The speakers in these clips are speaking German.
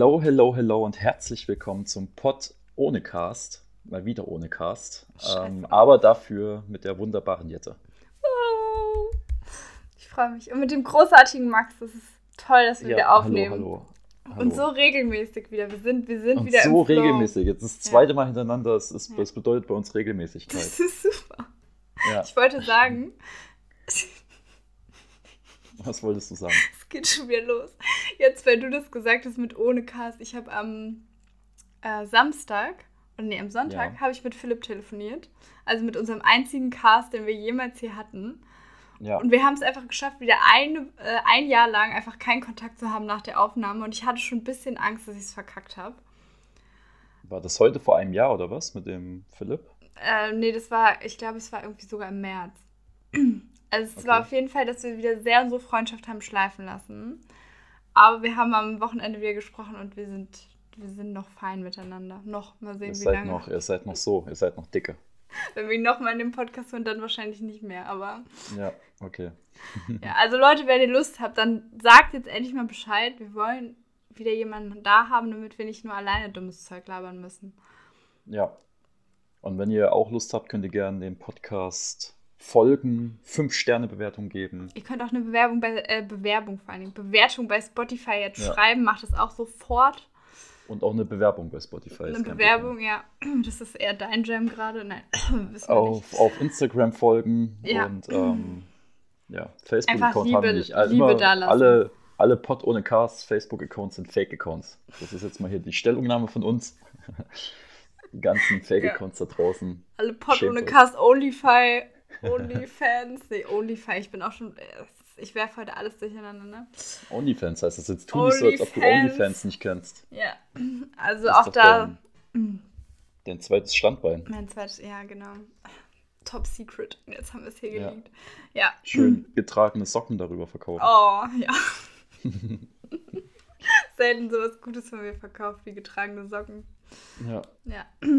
Hello, hello, hello und herzlich willkommen zum Pod ohne Cast. Mal wieder ohne Cast. Ähm, aber dafür mit der wunderbaren Jette. Ich freue mich. Und mit dem großartigen Max, das ist toll, dass wir wieder aufnehmen. Hallo, hallo, hallo. Und so regelmäßig wieder. Wir sind, wir sind Und wieder so im Flow. regelmäßig. Jetzt ist das Ja. zweite Mal hintereinander. Das, ist, Ja. das bedeutet bei uns Regelmäßigkeit. Das ist super. Ja. Ich wollte sagen, Was wolltest du sagen? geht schon wieder los. Jetzt, weil du das gesagt hast mit ohne Cast, ich habe am äh, Samstag, und nee, am Sonntag, Ja. habe ich mit Philipp telefoniert. Also mit unserem einzigen Cast, den wir jemals hier hatten. Ja. Und wir haben es einfach geschafft, wieder eine, äh, ein Jahr lang einfach keinen Kontakt zu haben nach der Aufnahme. Und ich hatte schon ein bisschen Angst, dass ich es verkackt habe. War das heute vor einem Jahr oder was mit dem Philipp? Äh, nee, das war, ich glaube, es war irgendwie sogar im März. Also es Okay. war auf jeden Fall, dass wir wieder sehr unsere Freundschaft haben schleifen lassen. Aber wir haben am Wochenende wieder gesprochen und wir sind, wir sind noch fein miteinander. Noch, mal sehen, Ihr wie seid, lange. noch, ihr seid noch so, ihr seid noch dicke. Wenn wir ihn nochmal in dem Podcast hören, dann wahrscheinlich nicht mehr. Aber Ja, okay. ja, also Leute, wenn ihr Lust habt, dann sagt jetzt endlich mal Bescheid. Wir wollen wieder jemanden da haben, damit wir nicht nur alleine dummes Zeug labern müssen. Ja. Und wenn ihr auch Lust habt, könnt ihr gerne den Podcast folgen, 5-Sterne-Bewertung geben. Ihr könnt auch eine Bewerbung bei äh, Bewerbung vor Dingen, Bewertung bei Spotify jetzt Ja. schreiben, macht das auch sofort. Und auch eine Bewerbung bei Spotify. Eine Bewerbung, ja. Das ist eher dein Jam gerade. Nein, wissen wir Auf, nicht. auf Instagram folgen Ja. und ähm, ja, Facebook-Account haben wir nicht. Also Liebe immer dalassen. alle, alle Pod ohne Cast Facebook-Accounts sind Fake-Accounts. Das ist jetzt mal hier die Stellungnahme von uns. Die ganzen Fake-Accounts da draußen. Alle Pod Schämt ohne. Cast, Onlyfy, Onlyfans. Nee, Onlyfy, ich bin auch schon. äh, Ich werfe heute alles durcheinander, ne? Onlyfans heißt das jetzt. Tu nicht so, als ob du Onlyfans. Onlyfans nicht kennst. Ja. Also Das auch da. Dein, dein zweites Standbein. Mein zweites, ja, genau. Top Secret. Jetzt haben wir es hier Ja. geleakt. Ja. Schön getragene Socken darüber verkaufen. Oh, ja. Selten sowas Gutes von mir verkauft wie getragene Socken. Ja. Ja.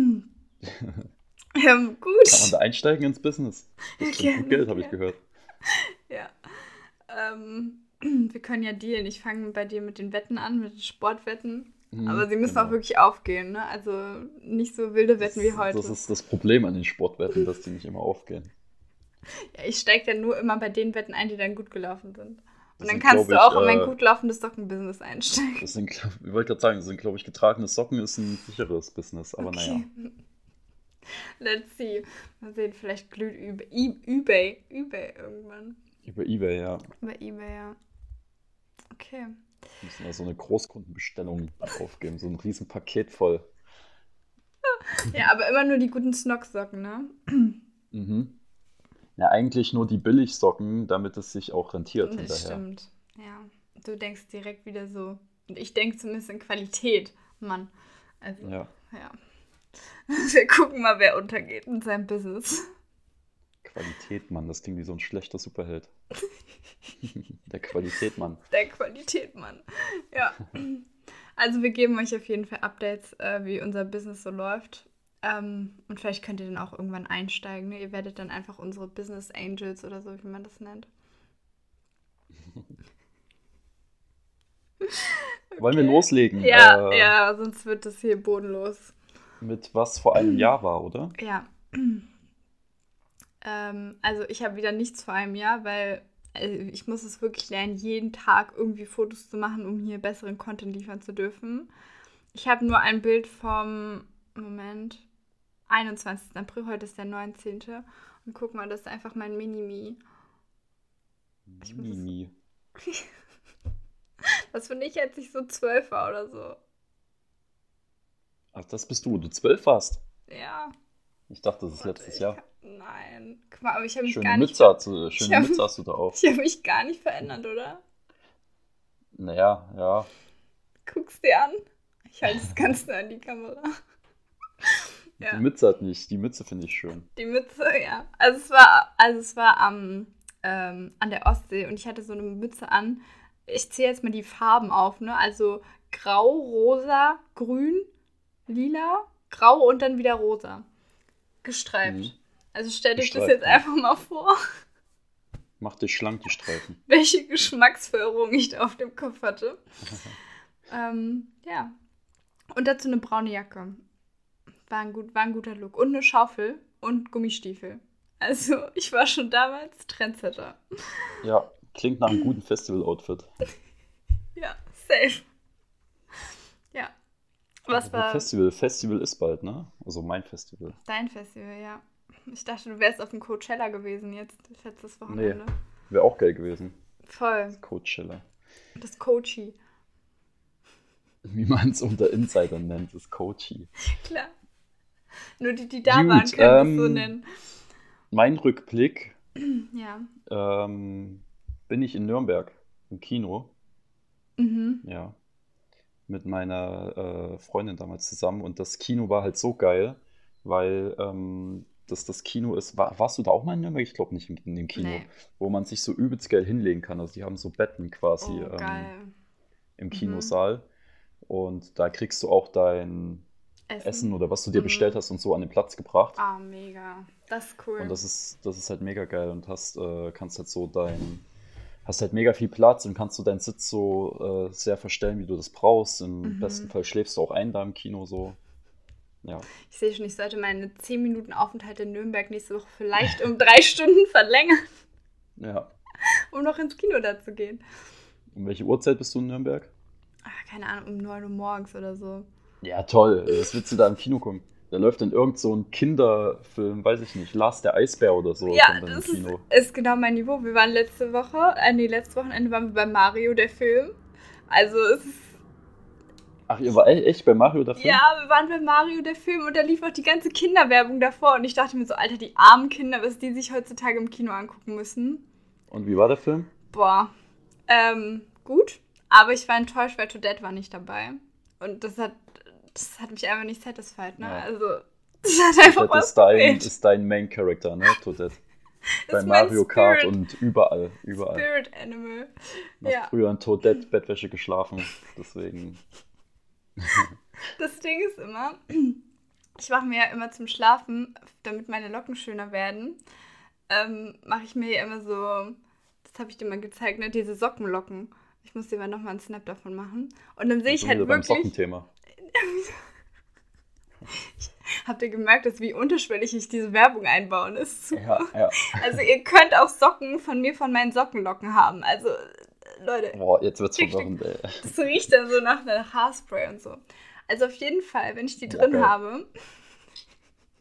ähm, Kann man gut. da einsteigen ins Business? Das gerne, gut Geld, habe ich gehört. Ja. Ähm, wir können ja dealen. Ich fange bei dir mit den Wetten an, mit den Sportwetten. Mhm, Aber sie müssen genau. auch wirklich aufgehen, ne? Also nicht so wilde Wetten wie heute. Das ist das Problem an den Sportwetten, dass die nicht immer aufgehen. ja, ich steige dann nur immer bei den Wetten ein, die dann gut gelaufen sind. Das Und dann sind, kannst du ich, auch in mein äh, gut laufendes Sockenbusiness einsteigen. Das sind, ich wollte gerade sagen, das sind, glaube ich, getragene Socken ist ein sicheres Business, aber naja. Let's see. Mal sehen, vielleicht glüht über E- eBay. eBay irgendwann. Über Ebay, ja. Über eBay, ja. Okay. Müssen wir so eine Großkundenbestellung aufgeben, so ein riesen Paket voll. Ja, aber immer nur die guten Snock-Socken, ne? Mhm. Ja, eigentlich nur die Billigsocken, damit es sich auch rentiert Das hinterher. stimmt. Ja. Du denkst direkt wieder so. Und ich denke zumindest in Qualität, Mann. Also, ja. Ja, Wir gucken mal, wer untergeht in seinem Business. Qualität, Mann, das klingt wie so ein schlechter Superheld. Der Qualität, Mann. Der Qualität, Mann. Ja. Also wir geben euch auf jeden Fall Updates, äh, wie unser Business so läuft. Ähm, und vielleicht könnt ihr dann auch irgendwann einsteigen. Ne? Ihr werdet dann einfach unsere Business Angels oder so, wie man das nennt. Wollen wir loslegen? Ja, Äh, ja, sonst wird das hier bodenlos. Mit was vor einem Jahr war, oder? Ja. ähm, also ich habe wieder nichts vor einem Jahr, weil äh, ich muss es wirklich lernen, jeden Tag irgendwie Fotos zu machen, um hier besseren Content liefern zu dürfen. Ich habe nur ein Bild vom Moment 21. April, heute ist der 19. Und guck mal, das ist einfach mein Mini-Me. Ich muss es- Mini. Das finde ich, als ich so zwölf war oder so. Ach, das bist du, du zwölf warst. Ja. Ich dachte, das ist warte, letztes Jahr. kann- Nein. Guck mal, aber ich habe mich Schöne gar nicht. Mütze, hast du, schöne hab- Mütze hast du da auf. Ich habe mich gar nicht verändert, oder? Naja, ja. Guck's dir an. Ich halte es ganz nah an die Kamera. Ja, Die Mütze hat nicht. Die Mütze finde ich schön. die Mütze, ja. Also es war, also es war am, ähm, an der Ostsee und ich hatte so eine Mütze an. Ich zähle jetzt mal die Farben auf, ne? Also grau, rosa, grün, lila, grau und dann wieder rosa. Gestreift. Mhm. Also stellt euch das jetzt einfach mal vor, Macht dich schlank, die Streifen. welche Geschmacksverirrung ich da auf dem Kopf hatte. Ähm, ja. Und dazu eine braune Jacke. War ein, gut, war ein guter Look. Und eine Schaufel und Gummistiefel. Also, ich war schon damals Trendsetter. Ja, klingt nach einem guten Festival-Outfit. ja, safe. Was war Festival? Festival ist bald, ne? Also mein Festival. dein Festival, ja? Ich dachte, du wärst auf dem Coachella gewesen jetzt, letztes Wochenende. Wäre auch geil gewesen. Voll. Coachella. Das Coachy. Wie man es unter Insidern nennt, ist Coachy. Klar. Nur die, die da Gut, waren, können es so ähm, nennen. Mein Rückblick Ja. ähm, bin ich in Nürnberg im Kino. Mhm. Ja. Mit meiner äh, Freundin damals zusammen. Und das Kino war halt so geil, weil ähm, das das Kino ist. War, warst du da auch mal in Nürnberg? Ich glaube nicht in, in dem Kino. Nee. Wo man sich so übelst geil hinlegen kann. Also die haben so Betten quasi Oh, ähm, im Mhm. Kinosaal. Und da kriegst du auch dein Essen oder was du dir Mhm. bestellt hast und so an den Platz gebracht. Ah, mega. Das ist cool. Und das ist, das ist halt mega geil und hast, äh, kannst halt so dein, hast halt mega viel Platz und kannst du deinen Sitz so äh, sehr verstellen, wie du das brauchst. Im Mhm. besten Fall schläfst du auch ein da im Kino so. Ja, ich sehe schon, ich sollte meine 10 Minuten Aufenthalt in Nürnberg nächste Woche vielleicht um drei Stunden verlängern, ja. um noch ins Kino da zu gehen. Um welche Uhrzeit bist du in Nürnberg? Ah, keine Ahnung, um 9 Uhr morgens oder so. Ja, toll. Was willst du da im Kino gucken? Da läuft dann irgend so ein Kinderfilm, weiß ich nicht, Lars der Eisbär oder so. ja, das ist, ist genau mein Niveau. Wir waren letzte Woche, äh, nee, letztes Wochenende waren wir bei Mario, der Film. Also es ist Ach, ihr war e- echt bei Mario dafür? Ja, wir waren bei Mario, der Film, und da lief auch die ganze Kinderwerbung davor. Und ich dachte mir so, Alter, die armen Kinder, was die sich heutzutage im Kino angucken müssen. Und wie war der Film? Boah. Ähm, gut. Aber ich war enttäuscht, weil Toadette war nicht dabei. Und das hat, das hat mich einfach nicht satisfied, ne? Ja. Also, das hat einfach Toadette was ist dein, ist dein Main Character, ne? Toadette. Bei Mario Kart und überall, überall. Spirit Animal. Du hast Ja. früher in Toadette-Bettwäsche geschlafen, deswegen. Das Ding ist immer, ich mache mir ja immer zum Schlafen, damit meine Locken schöner werden, ähm, mache ich mir ja immer so, das habe ich dir mal gezeigt, ne, diese Sockenlocken. Ich muss dir mal nochmal einen Snap davon machen. Und dann sehe ich halt wir beim wirklich, Sockenthema. habt ihr gemerkt, dass wie unterschwellig ich diese Werbung einbauen ist. Super. Ja, ja. Also ihr könnt auch Socken von mir von meinen Sockenlocken haben. Also äh, Leute, Boah, jetzt wird's verwirrend, ey. das riecht dann so nach, nach Haarspray und so. Also auf jeden Fall, wenn ich die drin geil. habe,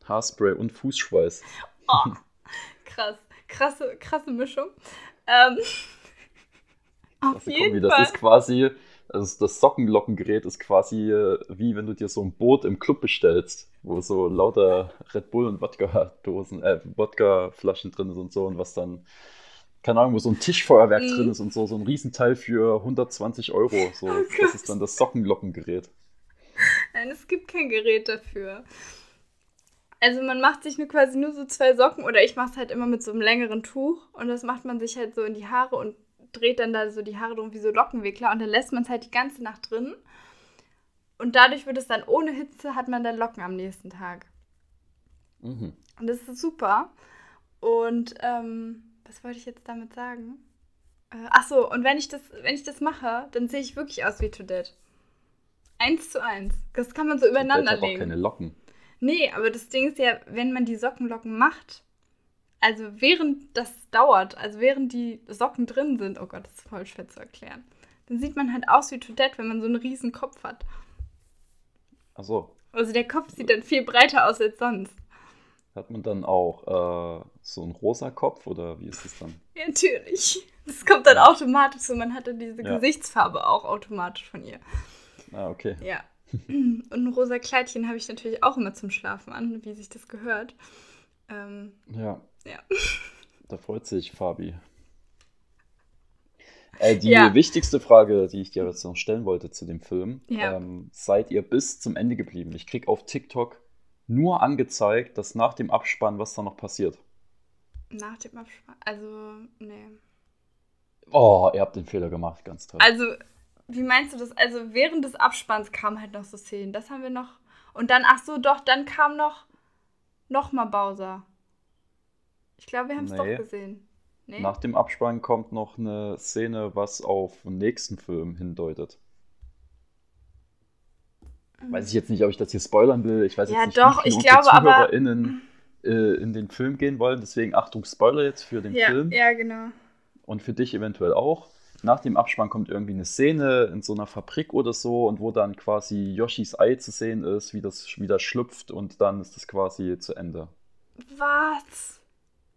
Haarspray und Fußschweiß. Oh, krass. Krasse, krasse Mischung. Ähm, auf jeden Kombi, das Fall. ist quasi, also das Sockenlockengerät ist quasi äh, wie wenn du dir so ein Boot im Club bestellst, wo so lauter Red Bull und Wodka-Dosen, äh, Wodka-Flaschen drin sind und so und was dann, keine Ahnung, wo so ein Tischfeuerwerk Mhm. drin ist und so, so ein Riesenteil für 120 Euro. So, Oh das ist dann das Sockenlockengerät. Nein, es gibt kein Gerät dafür. Also man macht sich nur quasi nur so zwei Socken oder ich mache es halt immer mit so einem längeren Tuch und das macht man sich halt so in die Haare und dreht dann da so die Haare drum wie so Lockenwickler und dann lässt man es halt die ganze Nacht drin. Und dadurch wird es dann ohne Hitze, hat man dann Locken am nächsten Tag. Mhm. Und das ist super. Und ähm, was wollte ich jetzt damit sagen? Äh, ach so, und wenn ich das, wenn ich das mache, dann sehe ich wirklich aus wie Toadette. Eins zu eins. Das kann man so übereinander hat auch legen. keine Locken. Nee, aber das Ding ist ja, wenn man die Sockenlocken macht, also während das dauert, also während die Socken drin sind, oh Gott, das ist voll schwer zu erklären, dann sieht man halt aus wie Toadette, wenn man so einen riesen Kopf hat. Achso, Also der Kopf sieht dann viel breiter aus als sonst. hat man dann auch äh, so einen rosa Kopf oder wie ist das dann? Ja, natürlich. Das kommt dann automatisch so. Man hatte diese Ja. Gesichtsfarbe auch automatisch von ihr. Ah, okay. Ja. Und ein rosa Kleidchen habe ich natürlich auch immer zum Schlafen an, wie sich das gehört. Ähm, Ja. Ja. Da freut sich Fabi. Äh, die Ja. wichtigste Frage, die ich dir jetzt noch stellen wollte zu dem Film, Ja. ähm, seid ihr bis zum Ende geblieben? Ich krieg auf TikTok nur angezeigt, dass nach dem Abspann was da noch passiert. nach dem Abspann. Also, nee. Oh, ihr habt den Fehler gemacht, ganz toll. Also, wie meinst du das? Also, während des Abspanns kamen halt noch so Szenen. Das haben wir noch. Und dann, ach so, doch, dann kam noch. Nochmal Bowser. Ich glaube, wir haben es Nee. doch gesehen. Nee? Nach dem Abspann kommt noch eine Szene, was auf den nächsten Film hindeutet. weiß ich jetzt nicht, ob ich das hier spoilern will. Ich weiß Ja, jetzt nicht, doch, wie ich glaube aber- ZuhörerInnen äh, in den Film gehen wollen. Deswegen Achtung, Spoiler jetzt für den Ja, Film. ja, genau. Und für dich eventuell auch. Nach dem Abspann kommt irgendwie eine Szene in so einer Fabrik oder so und wo dann quasi Yoshis Ei zu sehen ist, wie das wieder schlüpft und dann ist das quasi zu Ende. Was?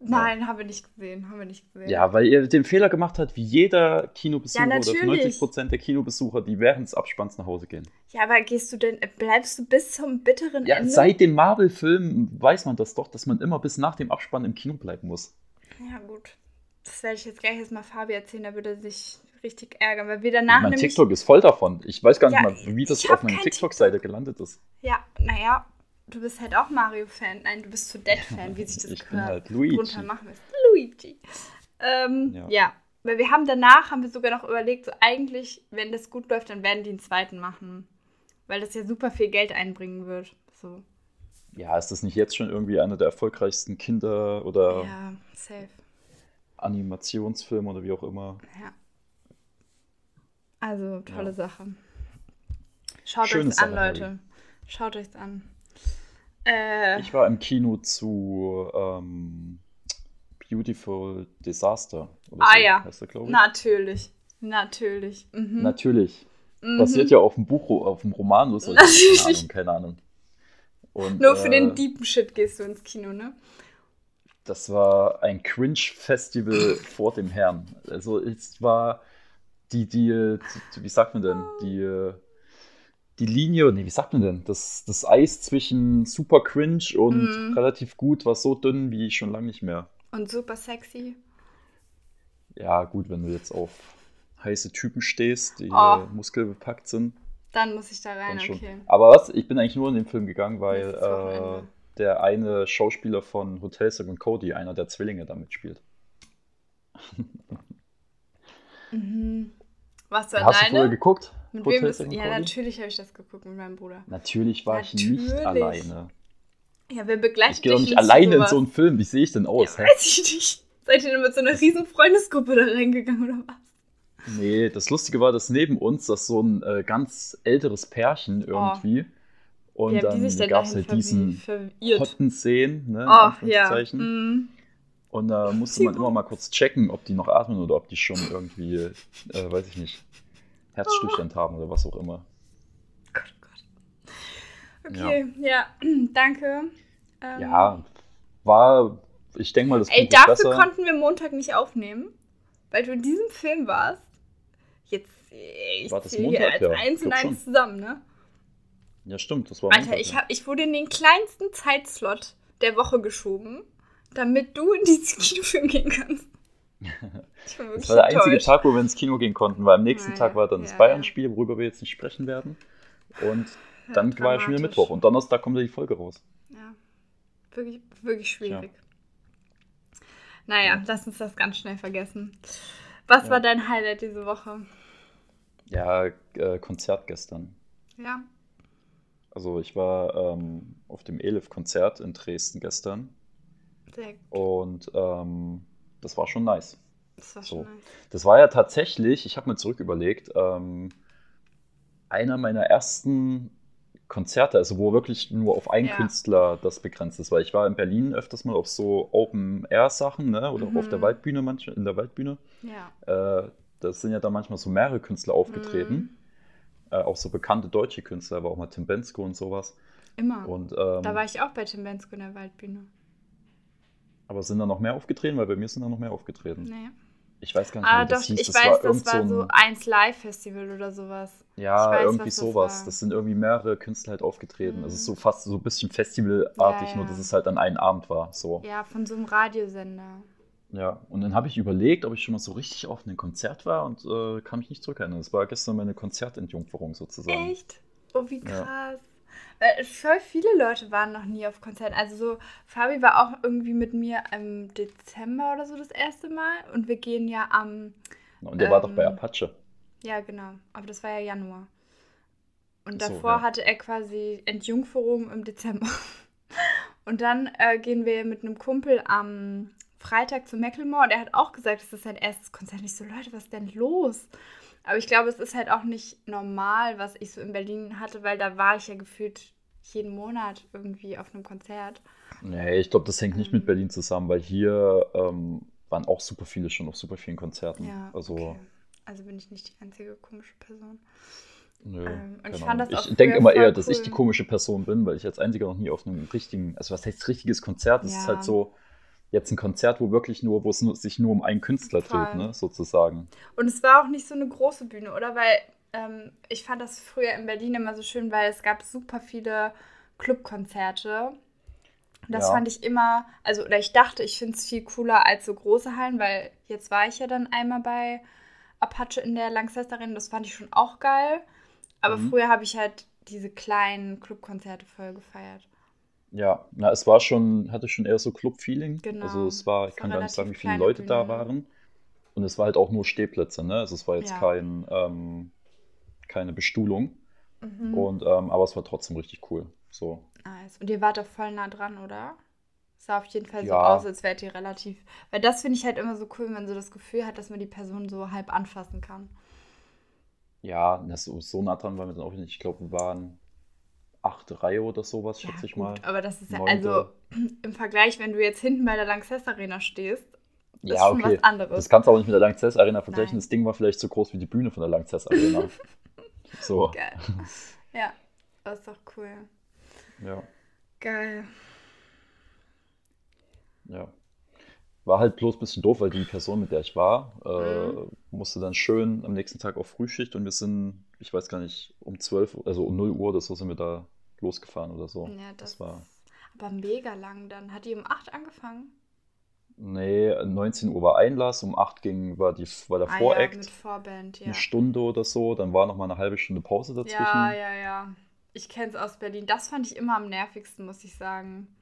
Nein, haben wir nicht gesehen. Haben wir nicht gesehen. Ja, weil ihr den Fehler gemacht habt, wie jeder Kinobesucher Ja, oder natürlich. 90% der Kinobesucher, die während des Abspanns nach Hause gehen. Ja, aber gehst du denn, bleibst du bis zum bitteren Ja, Ende? seit dem Marvel-Film weiß man das doch, dass man immer bis nach dem Abspann im Kino bleiben muss. Ja, gut. Das werde ich jetzt gleich erstmal Fabi erzählen, da würde er sich richtig ärgern, weil wir danach mein nämlich... TikTok ist voll davon. Ich weiß gar nicht Ja, mal, wie das auf meiner TikTok-Seite gelandet ist. Ja, naja, du bist halt auch Mario-Fan. Nein, du bist zu Dead-Fan, wie sich das Ich gehört. halt Luigi. Drunter machen es. Luigi. Ähm, Ja. ja. weil wir haben danach, haben wir sogar noch überlegt, so eigentlich, wenn das gut läuft, dann werden die einen zweiten machen. Weil das ja super viel Geld einbringen wird. So. Ja, ist das nicht jetzt schon irgendwie einer der erfolgreichsten Kinder- oder Ja, safe. Animationsfilme oder wie auch immer? Ja. Also, tolle Ja. Sache. Schaut Schöne euch's an, Sache, Harry. Leute. Schaut euch's an. Äh, Ich war im Kino zu ähm, Beautiful Disaster. Ah so ja. der, natürlich. Natürlich. Mhm. Natürlich. Mhm. Basiert ja auf dem Buch, auf dem Roman oder so. Keine Ahnung, keine Ahnung. Und, Nur für äh, den deepen Shit gehst du ins Kino, ne? Das war ein Cringe-Festival vor dem Herrn. Also es war die, die, die, wie sagt man denn, die, die Linie, nee, wie sagt man denn, das, das Eis zwischen super cringe und Mhm. relativ gut war so dünn wie schon lange nicht mehr. Und super sexy. Ja, gut, wenn du jetzt auf heiße Typen stehst, die Oh. muskelbepackt sind, Dann muss ich da rein, okay. Aber was, ich bin eigentlich nur in den Film gegangen, weil äh. Der eine Schauspieler von Hotel und Cody, einer der Zwillinge, da mitspielt. Mhm. Warst du Hast du vorher alleine? geguckt? Mit Hotel wem bist Ja, natürlich habe ich das geguckt mit meinem Bruder. Natürlich war ich Natürlich. nicht alleine. Ja, wer begleitet Ich gehe doch dich nicht in alleine in so einen Film. Wie sehe ich denn aus? Ja, weiß ich nicht. Seid ihr denn mit so einer riesen Freundesgruppe da reingegangen oder was? Nee, das Lustige war, dass neben uns das so ein äh, ganz älteres Pärchen irgendwie. Und die dann gab es halt diesen verirrt? hotten Szenen, ne, Ach, ja. Mhm. Und da musste man immer mal kurz checken, ob die noch atmen oder ob die schon irgendwie, äh, weiß ich nicht, Herzstillstand haben oder was auch immer. Gott, Gott. Okay, ja, danke. Ähm, Ja, war, ich denke mal, das Ey, dafür besser. konnten wir Montag nicht aufnehmen, weil du in diesem Film warst. Jetzt, ich War das zähle hier Montag? als Ja, eins und eins zusammen, ne? Ja, stimmt, das war Alter, Montag, ich, ja. hab, ich wurde in den kleinsten Zeitslot der Woche geschoben, damit du in diesen Kinofilm gehen kannst. Wirklich Das war der einzige enttäuscht. Tag, wo wir ins Kino gehen konnten, weil am nächsten Ja, Tag war dann das ja, Bayern-Spiel, worüber wir jetzt nicht sprechen werden. Und dann war ja schon wieder. Mittwoch und Donnerstag kommt ja die Folge raus. Ja, wirklich, wirklich schwierig. Naja, Ja. lass uns das ganz schnell vergessen. Was Ja. war dein Highlight diese Woche? Ja, äh, Konzert gestern. Ja. Also ich war ähm, auf dem Elif-Konzert in Dresden gestern Sehr, und ähm, das war schon nice. das war So. schon nice. Das war ja tatsächlich, ich habe mir zurück überlegt, ähm, einer meiner ersten Konzerte, also wo wirklich nur auf einen Ja. Künstler das begrenzt ist, weil ich war in Berlin öfters mal auf so Open-Air-Sachen, ne? oder Mhm. auf der Waldbühne, manchmal, in der Waldbühne. Ja. Äh, da sind ja da manchmal so mehrere Künstler aufgetreten, Mhm. Äh, auch so bekannte deutsche Künstler, aber auch mal Tim Bensko und sowas. Immer. Und, ähm, da war ich auch bei Tim Bensko in der Waldbühne. aber sind da noch mehr aufgetreten? Weil bei mir sind da noch mehr aufgetreten. Nee. Ich weiß gar nicht, Ah, wie das doch, hieß. ich das weiß, war das war so ein, eins Live-Festival oder sowas. Ja, weiß, irgendwie was das sowas. war. Das sind irgendwie mehrere Künstler halt aufgetreten. Mhm. Also es ist so fast so ein bisschen festivalartig, Ja, nur ja. dass es halt an einem Abend war. So. Ja, von so einem Radiosender. Ja. Und dann habe ich überlegt, ob ich schon mal so richtig auf einem Konzert war und äh, kann mich nicht zurückerinnern. Das war gestern meine Konzertentjungferung sozusagen. Echt? Oh, wie Ja. krass. Weil voll viele Leute waren noch nie auf Konzerten. Also so, Fabi war auch irgendwie mit mir im Dezember oder so das erste Mal. Und wir gehen ja am, Und der war doch bei Ähm, Apache. ja genau, aber das war ja Januar. Und so, davor ja. hatte er quasi Entjungferung im Dezember. Und dann äh, gehen wir mit einem Kumpel am Freitag zu Macklemore und er hat auch gesagt, es ist sein erstes Konzert. Und ich so, Leute, was ist denn los? Aber ich glaube, es ist halt auch nicht normal, was ich so in Berlin hatte, weil da war ich ja gefühlt jeden Monat irgendwie auf einem Konzert. Nee, ich glaube, das hängt nicht mit Berlin zusammen, weil hier ähm, waren auch super viele schon auf super vielen Konzerten. Ja, also, okay. Also bin ich nicht die einzige komische Person. nö, Ähm, und ich fand Ahnung. das auch Ich denke immer eher, dass ich cool. die komische Person bin, weil ich als einziger noch nie auf einem richtigen, also was heißt richtiges Konzert? Ist Ja. halt so jetzt ein Konzert, wo wirklich nur, wo es sich nur um einen Künstler Voll. dreht, ne, sozusagen. Und es war auch nicht so eine große Bühne, oder? Weil ähm, ich fand das früher in Berlin immer so schön, weil es gab super viele Clubkonzerte. Und das Ja. fand ich immer, also, oder ich dachte, ich finde es viel cooler als so große Hallen, weil jetzt war ich ja dann einmal bei Apache in der Lanxess Arena, das fand ich schon auch geil. Aber Mhm. früher habe ich halt diese kleinen Clubkonzerte voll gefeiert. Ja, na, es war schon, hatte schon eher so Club-Feeling. Genau. Also es war, ich Es war kann gar nicht sagen, wie viele Leute da Bühne. waren. Und es war halt auch nur Stehplätze, ne? Also es war jetzt Ja. kein, ähm, keine Bestuhlung. Mhm. Und, ähm, aber es war trotzdem richtig cool. So. Nice. Und ihr wart doch voll nah dran, oder? Sah auf jeden Fall so Ja. aus, als wärt ihr relativ. Weil das finde ich halt immer so cool, wenn man so das Gefühl hat, dass man die Person so halb anfassen kann. Ja, na, so, so nah dran waren wir dann auch nicht. Ich glaube, wir waren achte Reihe oder sowas, schätze ich gut, mal. aber das ist ja, Neunte. also im Vergleich, wenn du jetzt hinten bei der Lanxess Arena stehst, ist Ja, schon okay. was anderes. Das kannst du auch nicht mit der Lanxess Arena vergleichen. Nein. Das Ding war vielleicht so groß wie die Bühne von der Lanxess Arena. so, Geil. ja, das ist doch cool. ja, Geil. ja. War halt bloß ein bisschen doof, weil die Person, mit der ich war, äh, Mhm. musste dann schön am nächsten Tag auf Frühschicht und wir sind, ich weiß gar nicht, um 12, Uhr, also um 0 Uhr oder so sind wir da losgefahren oder so. Ja, das, das war, aber mega lang dann. Hat die um 8 angefangen? nee, 19 Uhr war Einlass, um 8 ging, war, die, war der Ah, ja, mit Vorband, ja. eine Stunde oder so, dann war noch mal eine halbe Stunde Pause dazwischen. Ja, ja, ja. Ich kenne es aus Berlin. Das fand ich immer am nervigsten, muss ich sagen.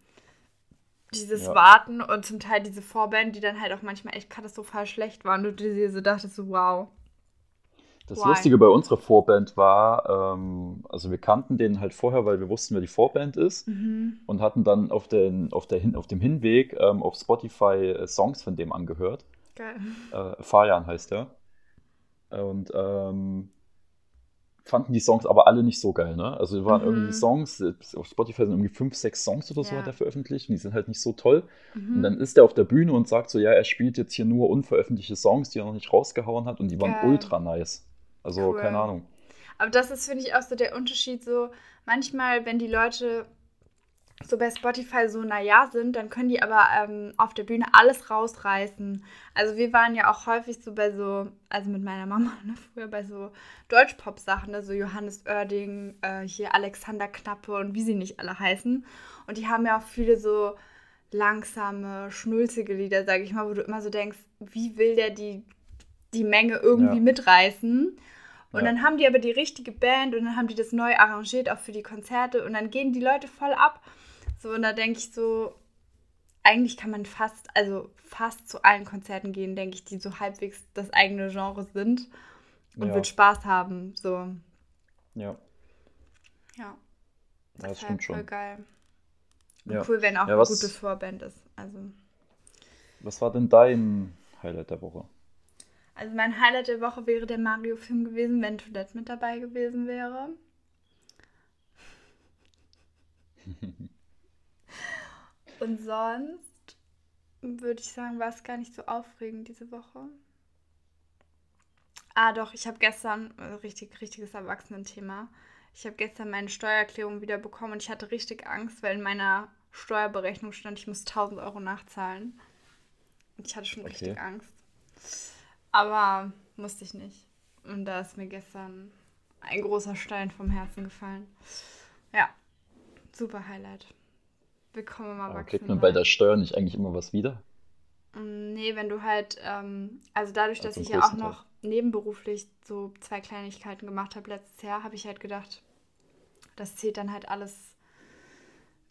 Dieses Ja. Warten und zum Teil diese Vorband, die dann halt auch manchmal echt katastrophal schlecht waren. Und du dir so dachtest, so, wow. Das Why? Lustige bei unserer Vorband war, ähm, also wir kannten den halt vorher, weil wir wussten, wer die Vorband ist Mhm. und hatten dann auf, den, auf, der Hin auf dem Hinweg ähm, auf Spotify äh, Songs von dem angehört. Geil. Äh, Fajan heißt er. Und ähm, fanden die Songs aber alle nicht so geil, ne? Also waren Mhm. irgendwie Songs, äh, auf Spotify sind irgendwie fünf, sechs Songs oder so Ja. hat er veröffentlicht und die sind halt nicht so toll. Und Mhm. dann ist er auf der Bühne und sagt so, ja, er spielt jetzt hier nur unveröffentlichte Songs, die er noch nicht rausgehauen hat und die waren Geil. ultra nice. Also, Cool. keine Ahnung. Aber das ist, finde ich, auch so der Unterschied. So, manchmal, wenn die Leute so bei Spotify so naja sind, dann können die aber ähm, auf der Bühne alles rausreißen. Also wir waren ja auch häufig so bei so, also mit meiner Mama, ne, früher bei so Deutschpop-Sachen, ne, so Johannes Oerding, äh, hier Alexander Knappe und wie sie nicht alle heißen. Und die haben ja auch viele so langsame, schnulzige Lieder, sage ich mal, wo du immer so denkst, wie will der die, die Menge irgendwie Ja. mitreißen? Und Ja. dann haben die aber die richtige Band und dann haben die das neu arrangiert, auch für die Konzerte. Und dann gehen die Leute voll ab. So, und da denke ich so, eigentlich kann man fast, also fast zu allen Konzerten gehen, denke ich, die so halbwegs das eigene Genre sind und Ja. wird Spaß haben. So, Ja, ja. Das Deshalb stimmt schon. Voll geil. Und ja. cool, wenn auch Ja, eine was- gute Vorband ist. Also, Was war denn dein Highlight der Woche? Also mein Highlight der Woche wäre der Mario-Film gewesen, wenn Toilette mit dabei gewesen wäre. Und sonst würde ich sagen, war es gar nicht so aufregend diese Woche. Ah, doch, ich habe gestern, äh, richtig, richtiges Erwachsenenthema. Ich habe gestern meine Steuererklärung wieder bekommen und ich hatte richtig Angst, weil in meiner Steuerberechnung stand, ich muss 1000 Euro nachzahlen. Und ich hatte schon Okay. richtig Angst. Aber musste ich nicht. Und da ist mir gestern ein großer Stein vom Herzen gefallen. Ja, super Highlight. Willkommen im Aber kriegt man bei der Steuer nicht eigentlich immer was wieder? Mm, Nee, wenn du halt, ähm, also dadurch, dass Also ich ja auch noch nebenberuflich so zwei Kleinigkeiten gemacht habe letztes Jahr, habe ich halt gedacht, das zählt dann halt alles,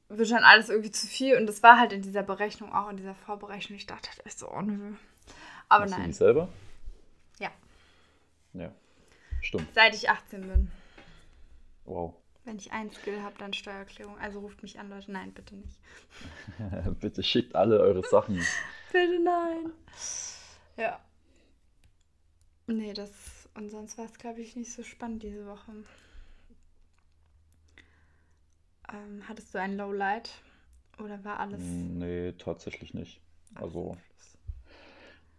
wird dann alles irgendwie zu viel. Und das war halt in dieser Berechnung, auch in dieser Vorberechnung. Ich dachte halt echt so, oh nö. Aber Machst du die nein, selber? Ja. Stimmt. seit ich 18 bin. Wow. Wenn ich einen Skill habe, dann Steuererklärung. Also ruft mich an, Leute. Nein, bitte nicht. Bitte schickt alle eure Sachen. Bitte nein. Ja. Nee, das Und sonst war es, glaube ich, nicht so spannend diese Woche. Ähm, hattest du ein Lowlight? Oder war alles. Nee, tatsächlich nicht. Also,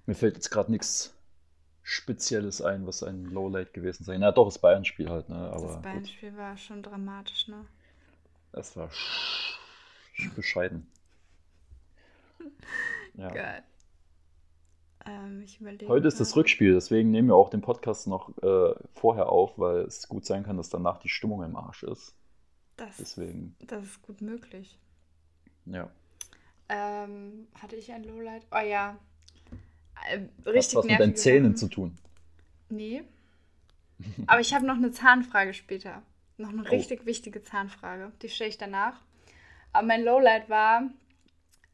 mir fällt jetzt gerade nichts Spezielles ein, was ein Lowlight gewesen sein. Na doch, das Bayern-Spiel halt, ne? Aber das. Bayern-Spiel war schon dramatisch, ne? Das war sch- sch- bescheiden. Ja. Geil. Ähm. Heute ist das. Rückspiel, deswegen nehmen wir auch den Podcast noch äh, vorher auf, weil es gut sein kann, dass danach die Stimmung im Arsch ist. Das, Deswegen, das ist gut möglich. ja. Ähm, hatte ich ein Lowlight? Oh ja. Äh, Hat richtig was mit deinen Zähnen Sachen. zu tun. Nee. Aber ich habe noch eine Zahnfrage später. Noch eine Oh. richtig wichtige Zahnfrage. Die stelle ich danach. Aber mein Lowlight war,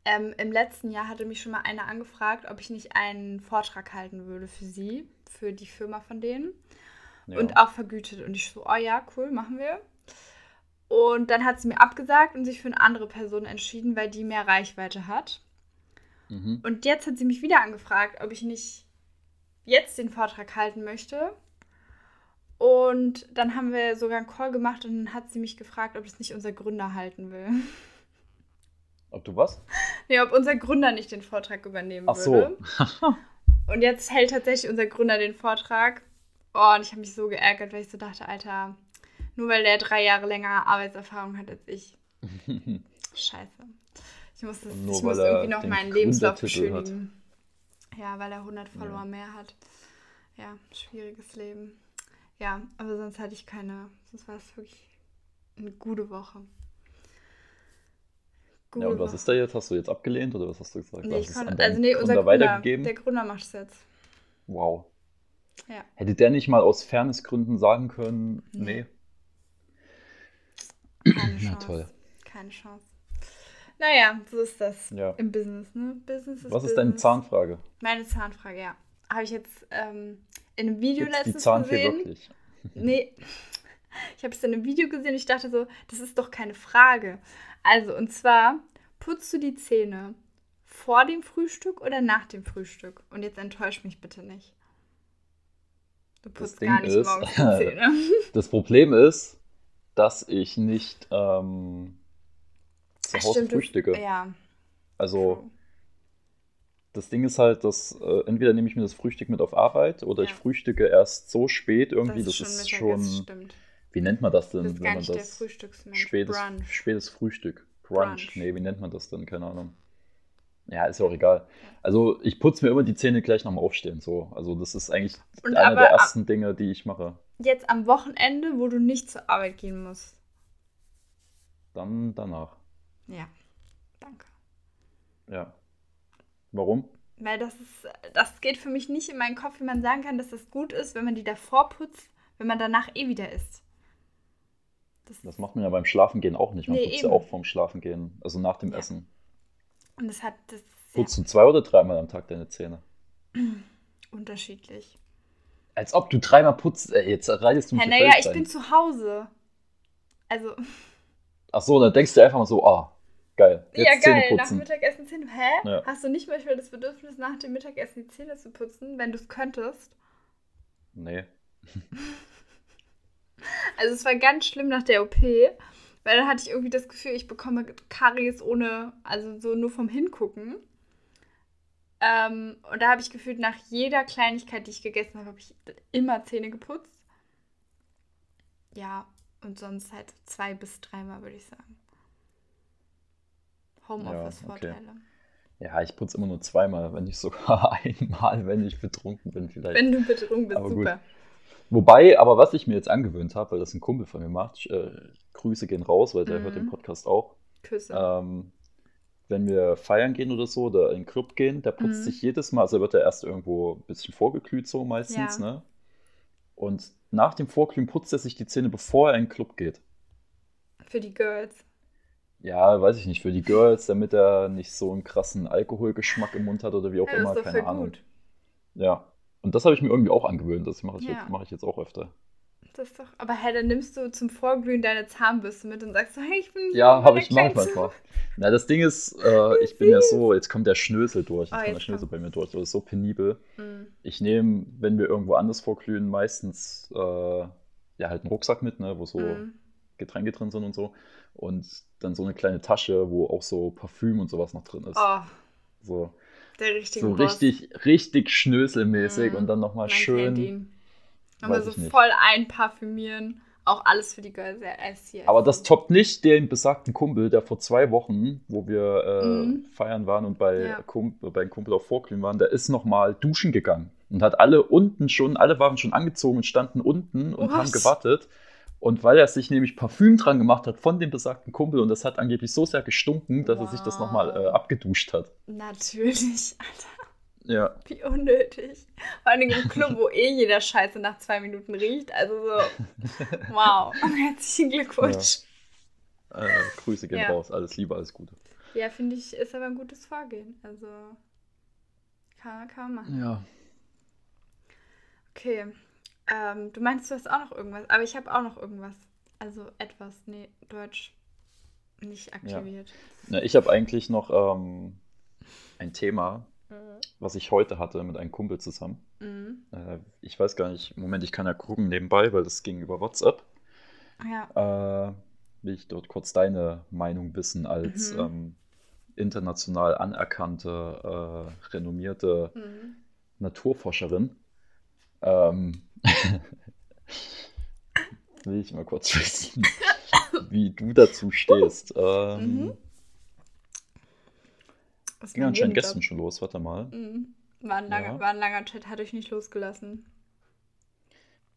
ähm, im letzten Jahr hatte mich schon mal einer angefragt, ob ich nicht einen Vortrag halten würde für sie, für die Firma von denen. Ja. Und auch vergütet. Und ich so, oh ja, cool, machen wir. Und dann hat sie mir abgesagt und sich für eine andere Person entschieden, weil die mehr Reichweite hat. Mhm. Und jetzt hat sie mich wieder angefragt, ob ich nicht jetzt den Vortrag halten möchte. Und dann haben wir sogar einen Call gemacht und dann hat sie mich gefragt, ob das nicht unser Gründer halten will. Ob du was? nee, ob unser Gründer nicht den Vortrag übernehmen Ach so. würde. Und jetzt hält tatsächlich unser Gründer den Vortrag. Oh, und ich habe mich so geärgert, weil ich so dachte, Alter, nur weil der drei Jahre länger Arbeitserfahrung hat als ich. Scheiße. Ich muss, das, ich muss irgendwie noch meinen Lebenslauf Gründertitel hat. beschönigen. Ja, weil er 100 Follower Ja. mehr hat. Ja, schwieriges Leben. Ja, aber sonst hatte ich keine, sonst war es wirklich eine gute Woche. Gute Ja, und was Woche. ist da jetzt? Hast du jetzt abgelehnt oder was hast du gesagt? Nee, ich konnte, also nee, unser Gründer der Gründer macht es jetzt. Wow. Ja. Hätte der nicht mal aus Fairnessgründen sagen können, Nee. nee? Keine Na Chance. toll. Keine Chance. Naja, so ist das Ja. im Business, ne? Business ist Was ist deine Business. Zahnfrage? Meine Zahnfrage, ja. Habe ich jetzt ähm, in einem Video Gibt's die letztens Zahnfee gesehen. wirklich? Nee. Ich habe es in einem Video gesehen und ich dachte so, das ist doch keine Frage. Also, und zwar, putzt du die Zähne vor dem Frühstück oder nach dem Frühstück? Und jetzt enttäusch mich bitte nicht. Du putzt gar nicht ist- morgens die Zähne. Das Problem ist, dass ich nicht ähm, zu Hause stimmt, du- frühstücke. Ja. Also das Ding ist halt, dass äh, entweder nehme ich mir das Frühstück mit auf Arbeit oder ich Ja. frühstücke erst so spät irgendwie. das Das, ist ist schon Mittagessen, schon, wie nennt man das Du denn, bist wenn man das spätes, Brunch. spätes Frühstück, Brunch. Brunch. Nee, wie nennt man das denn? Keine Ahnung. Ja, ist ja auch egal. Also ich putze mir immer die Zähne gleich nach dem Aufstehen. So. Also das ist eigentlich Und aber der ersten Dinge, die ich mache. Jetzt am Wochenende, wo du nicht zur Arbeit gehen musst. Dann danach. Ja, danke. Ja. Warum? Weil das ist, das geht für mich nicht in meinen Kopf, wie man sagen kann, dass das gut ist, wenn man die davor putzt, wenn man danach eh wieder isst. Das, Das macht man ja beim Schlafengehen auch nicht. Man Nee, putzt ja eben. auch vorm Schlafengehen, also nach dem Ja. Essen. und das hat das Putzt du zwei oder dreimal am Tag deine Zähne? unterschiedlich. Als ob du dreimal putzt. Ey, jetzt reitest du mich Ja, naja, ich bin zu Hause. Also, Ach so, dann denkst du einfach mal so, ah, geil. Jetzt ja geil, nach putzen. Mittagessen Zähne. Hä? Ja. Hast du nicht manchmal das Bedürfnis, nach dem Mittagessen die Zähne zu putzen, wenn du es könntest? Nee. Also es war ganz schlimm nach der OP, weil dann hatte ich irgendwie das Gefühl, ich bekomme Karies ohne, also so nur vom Hingucken. Ähm, und da habe ich gefühlt, nach jeder Kleinigkeit, die ich gegessen habe, habe ich immer Zähne geputzt. Ja, und sonst halt zwei bis dreimal, würde ich sagen. Homeoffice-Vorteile. Ja, ich putze immer nur zweimal, wenn nicht sogar einmal, wenn ich betrunken bin vielleicht. Wenn du betrunken bist, Aber gut. super. Wobei, aber was ich mir jetzt angewöhnt habe, weil das ein Kumpel von mir macht, äh, Grüße gehen raus, weil der Mhm. hört den Podcast auch. Küsse. Ähm, wenn wir feiern gehen oder so oder in den Club gehen, der putzt Mhm. sich jedes Mal, also wird er erst irgendwo ein bisschen vorgeglüht so meistens, Ja. ne? Und nach dem Vorglühen putzt er sich die Zähne, bevor er in den Club geht. Für die Girls. Ja, weiß ich nicht, für die Girls, damit er nicht so einen krassen Alkoholgeschmack im Mund hat oder wie auch Ja, immer, keine Ahnung. gut. Ja. Und das habe ich mir irgendwie auch angewöhnt, das mache ich, Ja. jetzt, mache ich jetzt auch öfter. das ist doch. Aber hey, dann nimmst du zum Vorglühen deine Zahnbürste mit und sagst so, hey, ich bin. Ja, habe ich manchmal gemacht. Na, das Ding ist, äh, ich bin ja so, jetzt kommt der Schnösel durch, jetzt oh, kommt der Schnösel bei mir durch, das ist so penibel. Mhm. Ich nehme, wenn wir irgendwo anders vorglühen, meistens äh, ja halt einen Rucksack mit, ne, wo so mhm. Getränke drin sind und so. Und dann so eine kleine Tasche, wo auch so Parfüm und sowas noch drin ist. Oh. So. Der richtige So Boss. richtig, richtig schnöselmäßig mhm. und dann nochmal schön. Aber so voll einparfümieren. Auch alles für die Girls SCS. Aber das toppt nicht den besagten Kumpel, der vor zwei Wochen, wo wir äh, mhm. feiern waren und bei, ja. Kumpel, bei einem Kumpel auf Vorglühen waren, der ist nochmal duschen gegangen und hat alle unten schon, alle waren schon angezogen und standen unten und Was? haben gewartet. Und weil er sich nämlich Parfüm dran gemacht hat von dem besagten Kumpel und das hat angeblich so sehr gestunken, dass wow. er sich das nochmal äh, abgeduscht hat. Natürlich, Alter. Ja. Wie unnötig. Vor allem im Club, wo eh jeder Scheiße nach zwei Minuten riecht. Also so, wow. Herzlichen Glückwunsch. Ja. Äh, Grüße gehen ja. raus. Alles Liebe, alles Gute. Ja, finde ich, ist aber ein gutes Vorgehen. Also, kann, kann man machen. Ja. Okay. Ähm, du meinst, du hast auch noch irgendwas, aber ich habe auch noch irgendwas. Also etwas, nee, Deutsch nicht aktiviert. Ja. ich habe eigentlich noch ähm, ein Thema, mhm. was ich heute hatte mit einem Kumpel zusammen. Mhm. Äh, ich weiß gar nicht, Moment, ich kann ja gucken nebenbei, weil das ging über WhatsApp. Ja. Äh, will ich dort kurz deine Meinung wissen als mhm. ähm, international anerkannte, äh, renommierte mhm. Naturforscherin. Ähm, will ich mal kurz wissen, wie du dazu stehst. Ähm, mhm. Das ging anscheinend gestern schon los, warte mal. Mhm. War, ein langer, ja. war ein langer Chat, hat euch nicht losgelassen.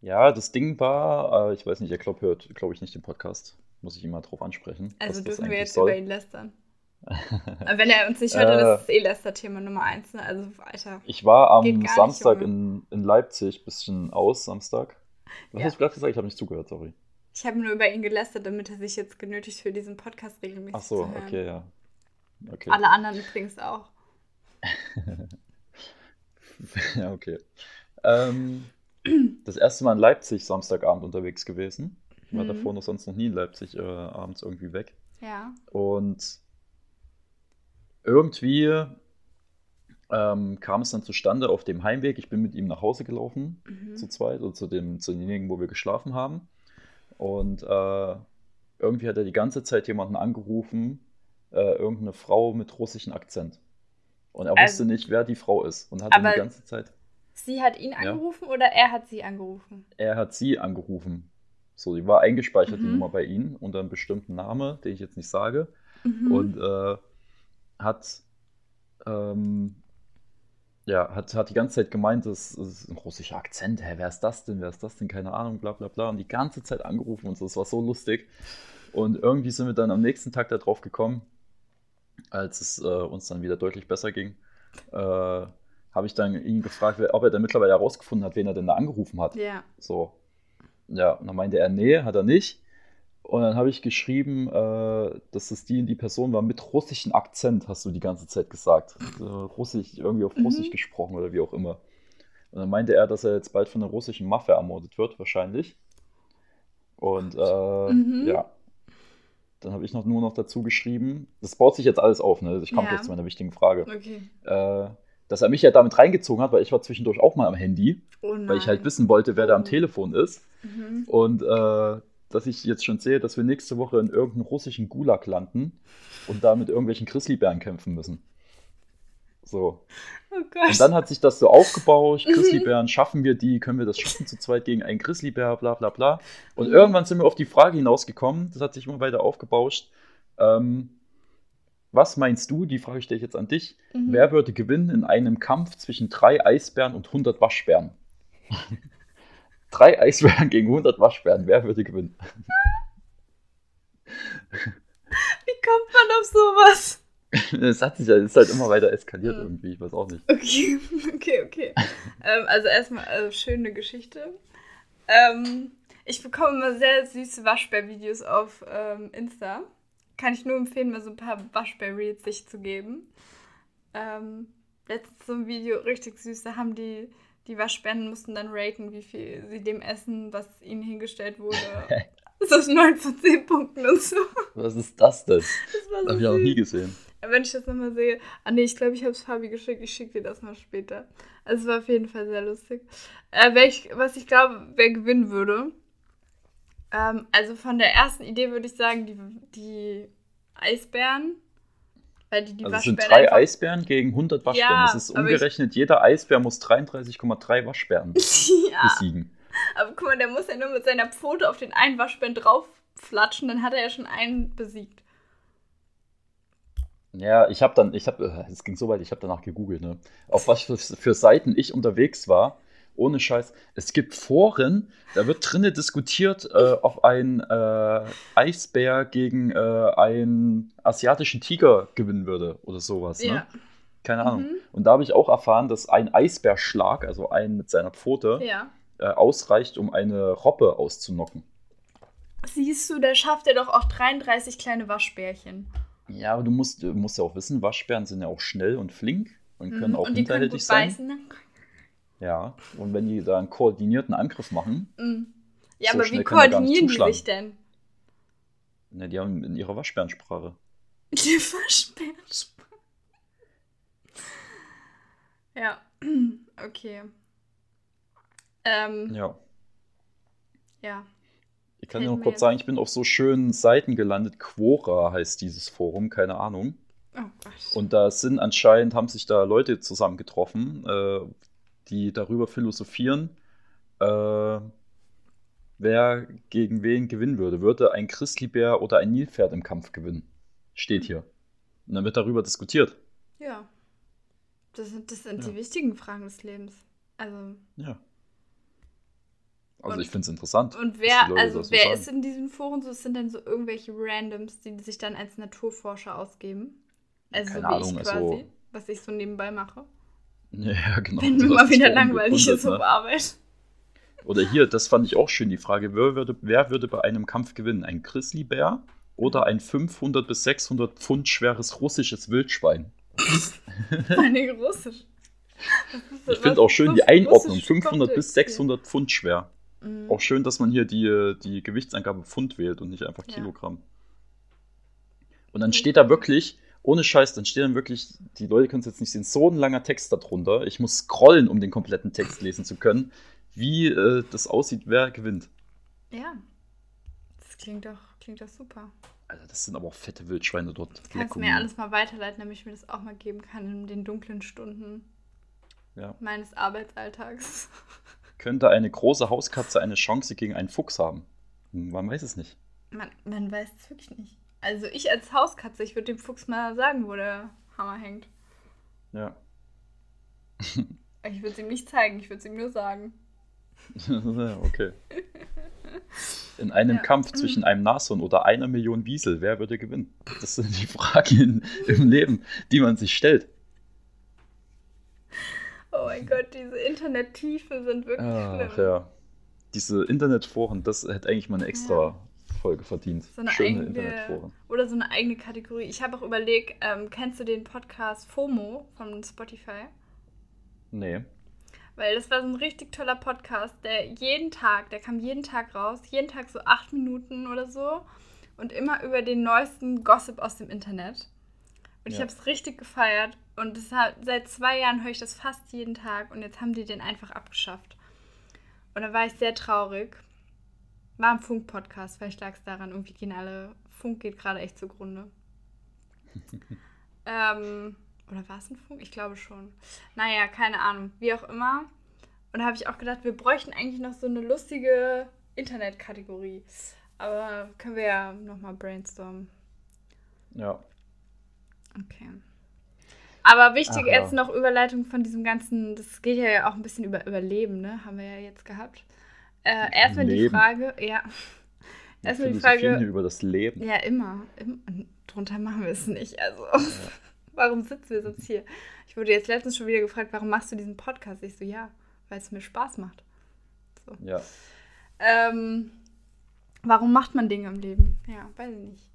Ja, das Ding war, äh, ich weiß nicht, er glaubt, hört, glaube ich, nicht den Podcast. Muss ich ihn mal drauf ansprechen. Also dürfen wir jetzt soll. über ihn lästern. Wenn er uns nicht hört, dann ist es eh Lester-Thema Nummer eins. Ne? Also weiter. Ich war am Samstag in, in Leipzig ein bisschen aus, Samstag. Was ja. hast du gerade gesagt? Ich habe nicht zugehört, sorry. Ich habe nur über ihn gelästert, damit er sich jetzt genötigt für diesen Podcast regelmäßig Ach so, okay, ja. Okay. Alle anderen übrigens auch. ja, okay. Ähm, das erste Mal in Leipzig Samstagabend unterwegs gewesen. Ich war mhm. davor noch sonst noch nie in Leipzig äh, abends irgendwie weg. Ja. Und irgendwie ähm, kam es dann zustande auf dem Heimweg. Ich bin mit ihm nach Hause gelaufen, mhm. zu zweit, oder zu, dem, zu demjenigen, wo wir geschlafen haben. Und äh, irgendwie hat er die ganze Zeit jemanden angerufen, äh, irgendeine Frau mit russischem Akzent. Und er wusste also, nicht, wer die Frau ist. Und hat die ganze Zeit. Sie hat ihn angerufen ja. oder er hat sie angerufen? Er hat sie angerufen. So, die war eingespeichert, mhm. die Nummer bei ihm, unter einem bestimmten Namen, den ich jetzt nicht sage. Mhm. Und äh, hat, ähm, ja, hat, hat die ganze Zeit gemeint, das, das ist ein russischer Akzent, hä, wer ist das denn, wer ist das denn, keine Ahnung, bla bla bla. Und die ganze Zeit angerufen und so, das war so lustig. Und irgendwie sind wir dann am nächsten Tag darauf gekommen, als es äh, uns dann wieder deutlich besser ging, äh, habe ich dann ihn gefragt, ob er dann mittlerweile herausgefunden hat, wen er denn da angerufen hat. Ja. So. Ja, und dann meinte er, nee, hat er nicht. Und dann habe ich geschrieben, äh, dass es die in die Person war mit russischem Akzent, hast du die ganze Zeit gesagt. Russisch, irgendwie auf Russisch mhm. gesprochen oder wie auch immer. Und dann meinte er, dass er jetzt bald von der russischen Mafia ermordet wird, wahrscheinlich. Und äh, mhm. ja, dann habe ich noch nur noch dazu geschrieben, das baut sich jetzt alles auf, ne? Ich komme ja. jetzt zu meiner wichtigen Frage. Okay. Äh, dass er mich ja damit reingezogen hat, weil ich war zwischendurch auch mal am Handy, oh weil ich halt wissen wollte, wer da am oh. Telefon ist. Mhm. Und äh, dass ich jetzt schon sehe, dass wir nächste Woche in irgendeinem russischen Gulag landen und da mit irgendwelchen Grizzlybären kämpfen müssen. So. Oh und dann hat sich das so aufgebaut, mhm. Grizzlybären, schaffen wir die, können wir das schaffen zu zweit gegen einen Grizzlybär, bla bla bla. Und mhm. irgendwann sind wir auf die Frage hinausgekommen, das hat sich immer weiter aufgebauscht. Ähm, was meinst du, die Frage stelle ich jetzt an dich, mhm. wer würde gewinnen in einem Kampf zwischen drei Eisbären und 100 Waschbären? Drei Eisbären gegen 100 Waschbären. Wer würde gewinnen? Wie kommt man auf sowas? Es hat sich das ist halt immer weiter eskaliert ja. irgendwie, ich weiß auch nicht. Okay, okay, okay. ähm, also erstmal, also schöne Geschichte. Ähm, ich bekomme immer sehr süße Waschbär-Videos auf ähm, Insta. Kann ich nur empfehlen, mal so ein paar Waschbär-Reels sich zu geben. Ähm, letztens so ein Video richtig süß, da haben die die Waschbären mussten dann raten, wie viel sie dem essen, was ihnen hingestellt wurde. Das ist 9 von 10 Punkten und so. Was ist das denn? Das war so habe ich auch nie gesehen. Wenn ich das nochmal sehe. Ah nee, ich glaube, ich habe es Fabi geschickt. Ich schicke dir das mal später. Also es war auf jeden Fall sehr lustig. Äh, ich, was ich glaube, wer gewinnen würde. Ähm, also von der ersten Idee würde ich sagen, die, die Eisbären. Weil die die Also es sind drei Eisbären gegen 100 Waschbären. Ja, das ist aber ich- umgerechnet, jeder Eisbär muss 33,3 Waschbären ja, besiegen. aber guck mal, der muss ja nur mit seiner Pfote auf den einen Waschbären draufflatschen, dann hat er ja schon einen besiegt. Ja, ich habe dann, ich habe, es ging so weit, ich habe danach gegoogelt, ne? Auf was für, für Seiten ich unterwegs war. Ohne Scheiß. Es gibt Foren, da wird drinnen diskutiert, äh, ob ein äh, Eisbär gegen äh, einen asiatischen Tiger gewinnen würde oder sowas. Ne? Ja. Keine Ahnung. Mhm. Und da habe ich auch erfahren, dass ein Eisbärschlag, also ein mit seiner Pfote, Ja. äh, ausreicht, um eine Robbe auszunocken. Siehst du, da schafft er doch auch 33 kleine Waschbärchen. Ja, aber du musst, du musst ja auch wissen, Waschbären sind ja auch schnell und flink und können Mhm. auch und hinterhältig sein. beißen. Ja, und wenn die da einen koordinierten Angriff machen, Mhm. Ja, So aber wie er koordinieren die sich denn? ne, die haben in ihrer Waschbärensprache. Die Waschbärensprache. Ja, okay. Ähm, Ja. ja. Ich kann dir noch kurz sagen, ich bin auf so schönen Seiten gelandet. Quora heißt dieses Forum, keine Ahnung. Oh. Und da sind anscheinend, haben sich da Leute zusammengetroffen, äh, die darüber philosophieren, äh, wer gegen wen gewinnen würde. Würde ein Grizzlybär oder ein Nilpferd im Kampf gewinnen? Steht hier. Und dann wird darüber diskutiert. ja. Das sind, das sind Ja. die wichtigen Fragen des Lebens. Also, Ja. Also Und- ich finde es interessant. und wer, Leute also wer ist in diesen Foren so? Es sind dann so irgendwelche Randoms, die sich dann als Naturforscher ausgeben. Also Keine so wie Ahnung, ich also- quasi, was ich so nebenbei mache. Ja, genau. Wenn Du mir mal wieder langweilig ist auf? Arbeit. Oder hier, das fand ich auch schön, die Frage, wer würde, wer würde bei einem Kampf gewinnen? Ein Grizzlybär oder ein 500 bis 600 Pfund schweres russisches Wildschwein? Meine Russisch. Ich finde auch schön die Einordnung, Russisch 500 bis Kontext 600 Pfund schwer. Mhm. Auch schön, dass man hier die, die Gewichtsangabe Pfund wählt und nicht einfach Ja. Kilogramm. Und dann steht da wirklich, ohne Scheiß, dann steht dann wirklich, die Leute können es jetzt nicht sehen, so ein langer Text darunter. Ich muss scrollen, um den kompletten Text lesen zu können, wie äh, das aussieht, wer gewinnt. Ja. Das klingt doch, klingt doch super. Also das sind aber auch fette Wildschweine dort. Kannst du mir alles mal weiterleiten, damit ich mir das auch mal geben kann in den dunklen Stunden Ja. meines Arbeitsalltags. Könnte eine große Hauskatze eine Chance gegen einen Fuchs haben? Hm, Man weiß es nicht. Man, man weiß es wirklich nicht. Also ich als Hauskatze, ich würde dem Fuchs mal sagen, wo der Hammer hängt. Ja. Ich würde es ihm nicht zeigen, ich würde es ihm nur sagen. Ja, okay. In einem Ja. Kampf zwischen einem Nashorn oder einer Million Wiesel, wer würde gewinnen? Das sind die Fragen im Leben, die man sich stellt. Oh mein Gott, diese Internettiefe sind wirklich Ach schlimm. ja. Diese Internetforen, das hätte eigentlich mal eine extra Folge verdient. So eine Schöne eigene- Internetforen. Oder so eine eigene Kategorie. Ich habe auch überlegt, ähm, kennst du den Podcast FOMO von Spotify? Nee. Weil das war so ein richtig toller Podcast, der jeden Tag, der kam jeden Tag raus, jeden Tag so acht Minuten oder so und immer über den neuesten Gossip aus dem Internet. Und ich Ja. habe es richtig gefeiert und hat, seit zwei Jahren höre ich das fast jeden Tag und jetzt haben die den einfach abgeschafft. Und da war ich sehr traurig. War ein Funk-Podcast, vielleicht lag es daran, irgendwie gehen alle, Funk geht gerade echt zugrunde. ähm, oder war es ein Funk? Ich glaube schon. Naja, keine Ahnung. Wie auch immer. Und da habe ich auch gedacht, wir bräuchten eigentlich noch so eine lustige Internetkategorie. Aber können wir ja nochmal brainstormen. Ja. Okay. Aber wichtig Ach ja. jetzt noch Überleitung von diesem ganzen, das geht ja auch ein bisschen über Überleben, ne? Haben wir ja jetzt gehabt. Äh, erstmal die. Frage, ja. Erstmal die Frage, über das Leben. ja, immer. Im, drunter machen wir es nicht. Also, warum sitzen wir sonst hier? Ich wurde jetzt letztens schon wieder gefragt, warum machst du diesen Podcast? Ich so, ja, weil es mir Spaß macht. Ja. Ähm, warum macht man Dinge im Leben? Ja, weiß ich nicht.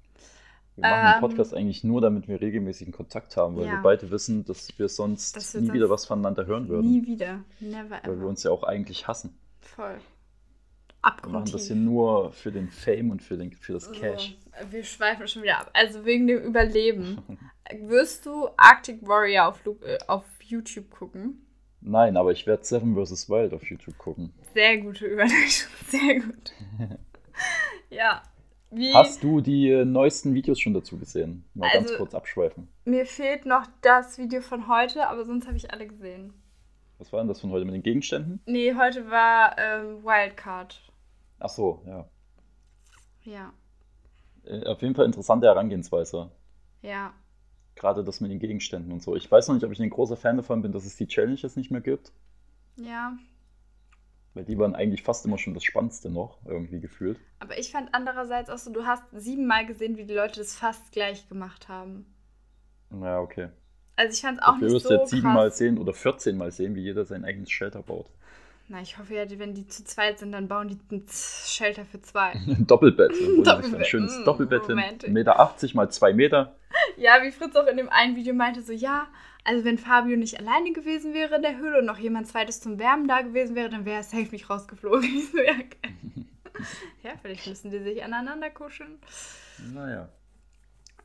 Wir machen den Ähm, Podcast eigentlich nur, damit wir regelmäßigen Kontakt haben, weil Ja. wir beide wissen, dass wir sonst Dass wir nie sonst wieder was voneinander hören würden. Nie wieder. Never Weil wir ever. uns ja auch eigentlich hassen. Voll. Wir machen Abgrundtief. das hier nur für den Fame und für, den, für das So, Cash. wir schweifen schon wieder ab. Also wegen dem Überleben. Wirst du Arctic Warrior auf, äh, auf YouTube gucken? Nein, aber ich werde Seven vs. Wild auf YouTube gucken. Sehr gute Überleitung. Sehr gut. ja. Wie, Hast du die äh, neuesten Videos schon dazu gesehen? Mal ganz Also- kurz abschweifen. mir fehlt noch das Video von heute, aber sonst habe ich alle gesehen. Was war denn das von heute mit den Gegenständen? Nee, heute war ähm, Wildcard. Ach so, ja. Ja. Äh, Auf jeden Fall interessante Herangehensweise. Ja. Gerade das mit den Gegenständen und so. Ich weiß noch nicht, ob ich ein großer Fan davon bin, dass es die Challenges nicht mehr gibt. Ja. Weil die waren eigentlich fast immer schon das Spannendste noch, irgendwie gefühlt. Aber ich fand andererseits auch so, du hast siebenmal gesehen, wie die Leute das fast gleich gemacht haben. Ja, okay. Also ich fand es auch Dafür nicht wirst so du jetzt siebenmal sehen oder 14 Mal sehen, wie jeder sein eigenes Shelter baut. Na, ich hoffe ja, wenn die zu zweit sind, dann bauen die ein Shelter für zwei. Ein Doppelbett. Sie sich ein Doppelbett, schönes mm, Doppelbett hin. romantic. 1,80 Meter 80 mal 2 Meter. Ja, wie Fritz auch in dem einen Video meinte, so ja, also wenn Fabio nicht alleine gewesen wäre in der Höhle und noch jemand zweites zum Wärmen da gewesen wäre, dann wäre er safe nicht rausgeflogen. So, ja, ja, vielleicht müssen die sich aneinander kuscheln. Naja.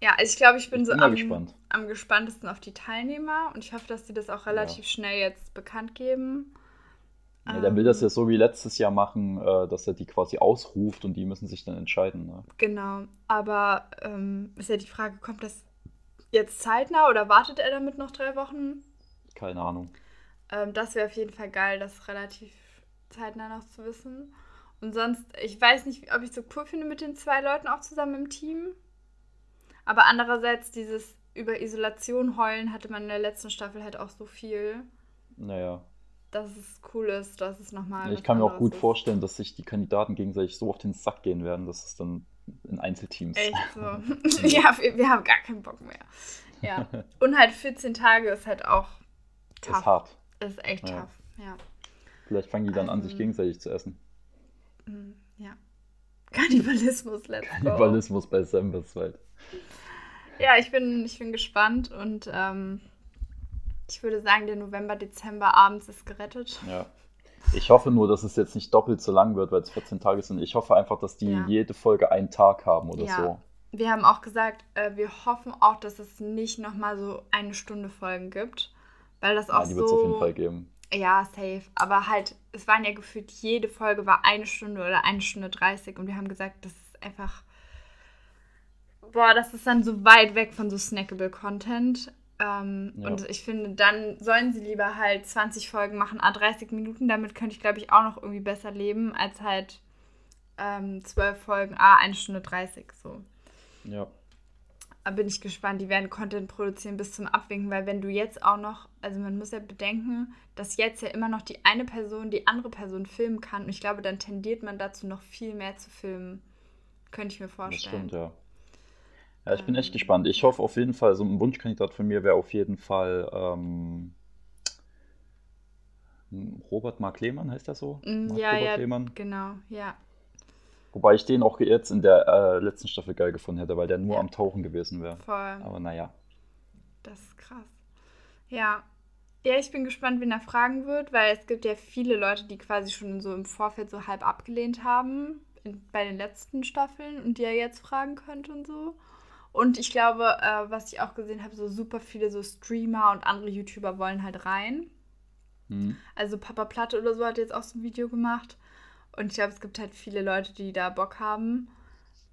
Ja, also ich glaube, ich bin Ich so bin mal am, gespannt. am gespanntesten auf die Teilnehmer und ich hoffe, dass die das auch relativ schnell jetzt bekannt geben. Ja, der will das ja so wie letztes Jahr machen, äh, dass er die quasi ausruft und die müssen sich dann entscheiden. Ne? Genau, aber ähm, ist ja die Frage, kommt das jetzt zeitnah oder wartet er damit noch drei Wochen? Keine Ahnung. Ähm, das wäre auf jeden Fall geil, das relativ zeitnah noch zu wissen. Und sonst, ich weiß nicht, ob ich so cool finde mit den zwei Leuten auch zusammen im Team. Aber andererseits, dieses über Isolation heulen hatte man in der letzten Staffel halt auch so viel, Naja. Dass es cool ist, dass es nochmal. ich kann mir auch gut vorstellen, dass sich die Kandidaten gegenseitig so auf den Sack gehen werden, dass es dann in Einzelteams. Echt so. ja, wir, wir haben gar keinen Bock mehr. Ja. Und halt 14 Tage ist halt auch tough. ist hart. Ist echt Ja. tough, ja. Vielleicht fangen die dann an, sich Ähm, gegenseitig zu essen. Mm, Ja. Kannibalismus, let's go. Kannibalismus bei Sam vs. Wild. Ja, ich bin, ich bin gespannt und ähm, ich würde sagen, der November, Dezember abends ist gerettet. Ja. Ich hoffe nur, dass es jetzt nicht doppelt so lang wird, weil es 14 Tage sind. Ich hoffe einfach, dass die Ja. jede Folge einen Tag haben oder Ja. so. Wir haben auch gesagt, äh, wir hoffen auch, dass es nicht nochmal so eine Stunde Folgen gibt. Weil das auch Ja, die wird es auf jeden so. Fall geben. Ja, safe. Aber halt, es waren ja gefühlt, jede Folge war eine Stunde oder eine Stunde 30 und wir haben gesagt, das ist einfach. Boah, das ist dann so weit weg von so snackable Content. Ähm, Ja. Und ich finde, dann sollen sie lieber halt 20 Folgen machen, a 30 Minuten. Damit könnte ich, glaube ich, auch noch irgendwie besser leben, als halt ähm, 12 Folgen, a 1 Stunde 30. So. Ja. Da bin ich gespannt. Die werden Content produzieren bis zum Abwinken, weil wenn du jetzt auch noch, also man muss ja bedenken, dass jetzt ja immer noch die eine Person die andere Person filmen kann. Und ich glaube, dann tendiert man dazu, noch viel mehr zu filmen. Könnte ich mir Das vorstellen. stimmt, ja. Ja, ich bin echt Ähm, gespannt. Ich hoffe auf jeden Fall, so ein Wunschkandidat von mir wäre auf jeden Fall ähm, Robert Mark Lehmann, heißt der so? Mm, Mark ja, Robert ja, Lehmann. genau, ja. Wobei ich den auch jetzt in der äh, letzten Staffel geil gefunden hätte, weil der nur Ja. am Tauchen gewesen wäre. Voll. Aber naja. Das ist krass. Ja. Ja, ich bin gespannt, wen er fragen wird, weil es gibt ja viele Leute, die quasi schon so im Vorfeld so halb abgelehnt haben in, bei den letzten Staffeln und die er jetzt fragen könnte und so. Und ich glaube, äh, was ich auch gesehen habe, so super viele so Streamer und andere YouTuber wollen halt rein. Hm. Also Papa Platte oder so hat jetzt auch so ein Video gemacht. Und ich glaube, es gibt halt viele Leute, die da Bock haben.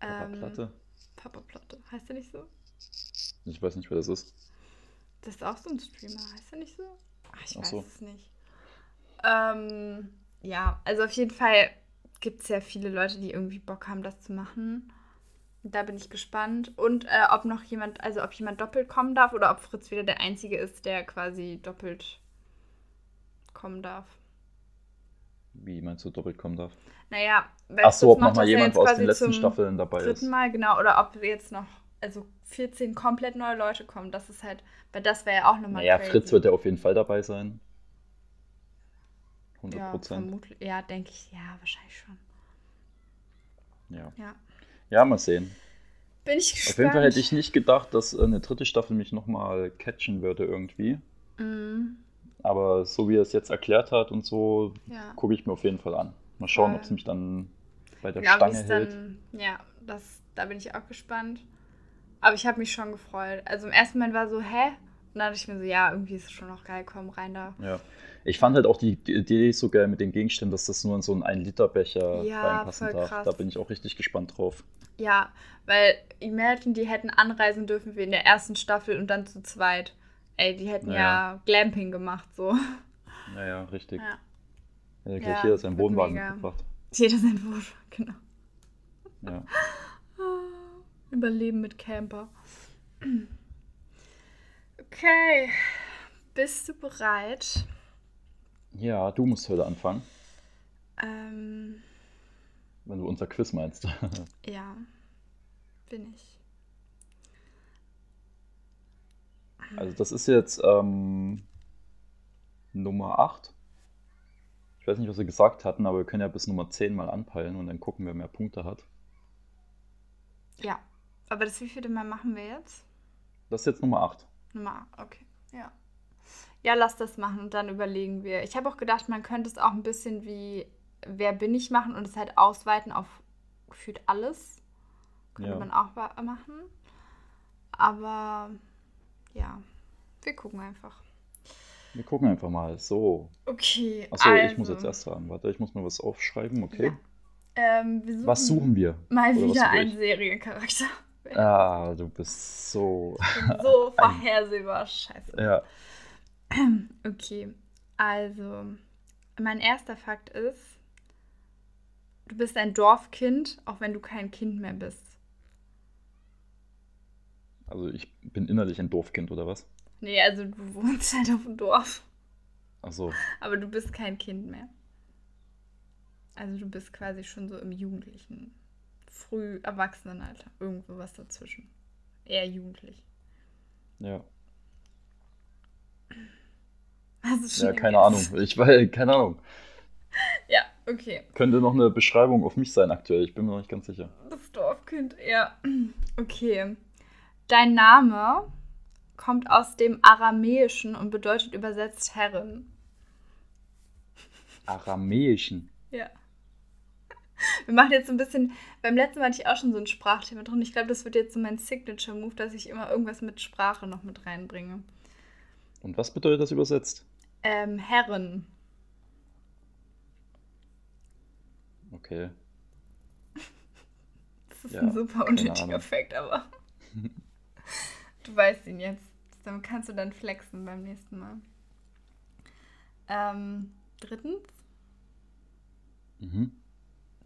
Papa Ähm, Platte. Papa Platte. Heißt der nicht so? Ich weiß nicht, wer das ist. Das ist auch so ein Streamer, heißt er nicht so? Ach, ich Ach weiß so. es nicht. Ähm, ja, also auf jeden Fall gibt es ja viele Leute, die irgendwie Bock haben, das zu machen. Da bin ich gespannt. Und äh, ob noch jemand, also ob jemand doppelt kommen darf oder ob Fritz wieder der Einzige ist, der quasi doppelt kommen darf. Wie meinst du, doppelt kommen darf? Naja, weil Ach so, ob nochmal ja jemand aus den letzten Staffeln dabei ist. Dritten Mal, genau. Oder ob jetzt noch, also 14 komplett neue Leute kommen. Das ist halt, weil das wäre ja auch nochmal Naja, crazy. Fritz wird ja auf jeden Fall dabei sein. 100 Ja, Prozent. vermutlich. Ja, denke ich. Ja, wahrscheinlich schon. Ja. Ja. Ja, mal sehen. Bin ich gespannt. Auf jeden Fall hätte ich nicht gedacht, dass eine dritte Staffel mich nochmal catchen würde irgendwie. Mhm. Aber so wie er es jetzt erklärt hat und so, Ja. gucke ich mir auf jeden Fall an. Mal schauen, ob es mich dann bei der Ja, Stange hält. dann, ja, das, da bin ich auch gespannt. Aber ich habe mich schon gefreut. Also im ersten Moment war so, hä? Und dann dachte ich mir so, ja, irgendwie ist es schon noch geil, komm rein da. Ja. Ich fand halt auch die, Idee so geil mit den Gegenständen, dass das nur in so einen 1-Liter-Becher Ja, reinpassen darf. Da bin ich auch richtig gespannt drauf. Ja, weil Imagine, die hätten anreisen dürfen wie in der ersten Staffel und dann zu zweit. Ey, die hätten ja, Ja. Glamping gemacht, so. Naja, richtig. Ja. Er hat Ja, gleich hier seinen Wohnwagen mega. mitgebracht. Jeder sein Wunsch, genau. Ja. Überleben mit Camper. Okay. Bist du bereit? ja, du musst heute anfangen, Ähm, wenn du unser Quiz meinst. ja. Bin ich. Also das ist jetzt ähm, Nummer 8. Ich weiß nicht, was wir gesagt hatten, aber wir können ja bis Nummer 10 mal anpeilen und dann gucken, wer mehr Punkte hat. Ja. Aber das wievielte Mal machen wir jetzt? Das ist jetzt Nummer 8. Nummer, okay. Ja. Ja, lass das machen und dann überlegen wir. Ich habe auch gedacht, man könnte es auch ein bisschen wie Wer bin ich machen und es halt ausweiten auf gefühlt alles. Könnte Ja. man auch machen. Aber ja, wir gucken einfach. Wir gucken einfach mal. So. Okay. Achso, also, ich muss jetzt erst sagen. Warte, ich muss mal was aufschreiben, okay? Ja. Ähm, suchen Was suchen wir? mal Oder wieder einen? Seriencharakter. Ah, du bist so. so vorhersehbar. Scheiße. Ja. Okay, also mein erster Fakt ist, du bist ein Dorfkind, auch wenn du kein Kind mehr bist. Also ich bin innerlich ein Doofkind, oder was? Nee, also du wohnst halt auf dem Dorf, Achso. aber du bist kein Kind mehr. Also du bist quasi schon so im Jugendlichen, früh Erwachsenenalter, irgendwo was dazwischen. Eher jugendlich. Ja. Hast du schon Ja, keine Ahnung. Ich weiß, keine Ahnung. Ja, okay. Könnte noch eine Beschreibung auf mich sein aktuell. Ich bin mir noch nicht ganz sicher. Das Dorfkind, ja. Okay. Dein Name kommt aus dem Aramäischen und bedeutet übersetzt Herrin. Aramäischen. Ja. Wir machen jetzt so ein bisschen. Beim letzten Mal hatte ich auch schon so ein Sprachthema drin. Ich glaube, das wird jetzt so mein Signature-Move, dass ich immer irgendwas mit Sprache noch mit reinbringe. Und was bedeutet das übersetzt? Ähm, Herren. Okay. Das ist Ja, ein super unnötiger. Fakt, aber. du weißt ihn jetzt. Damit kannst du dann flexen beim nächsten Mal. Ähm, drittens. Mhm.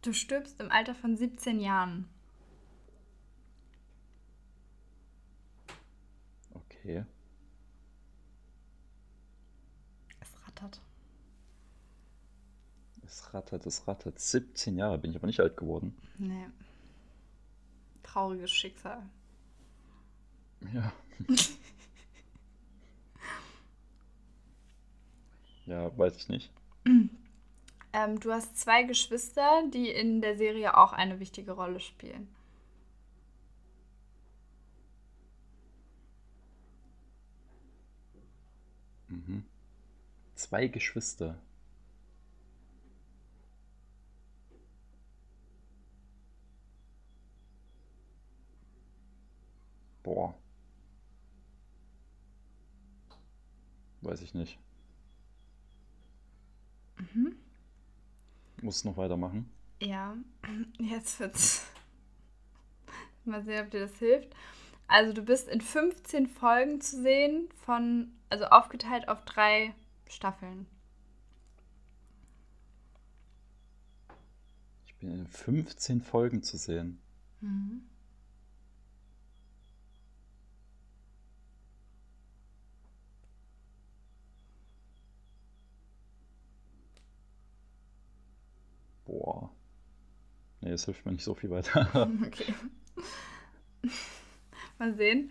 Du stirbst im Alter von 17 Jahren. Okay. Es rattert. Es rattert, es rattert. 17 Jahre bin ich aber nicht alt geworden. Nee. Trauriges Schicksal. Ja. ja, weiß ich nicht. Ähm, du hast zwei Geschwister, die in der Serie auch eine wichtige Rolle spielen. Mhm. Zwei Geschwister. Boah. Weiß ich nicht. Muss noch weitermachen. Ja, jetzt wird's. Mal sehen, ob dir das hilft. Also du bist in 15 Folgen zu sehen von, also aufgeteilt auf drei Staffeln. Ich bin in 15 Folgen zu sehen. Boah. Nee, das hilft mir nicht so viel weiter. okay. Mal sehen.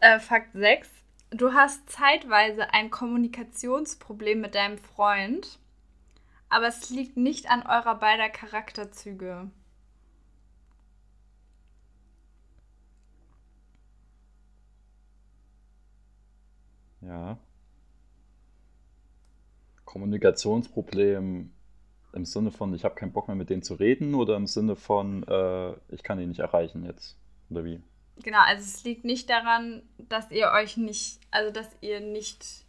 Äh, Fakt 6. Du hast zeitweise ein Kommunikationsproblem mit deinem Freund, aber es liegt nicht an eurer beider Charakterzüge. Ja. Kommunikationsproblem im Sinne von, ich habe keinen Bock mehr mit denen zu reden oder im Sinne von, äh, ich kann ihn nicht erreichen jetzt? Oder wie? Genau, also es liegt nicht daran, dass ihr euch nicht, also dass ihr nicht.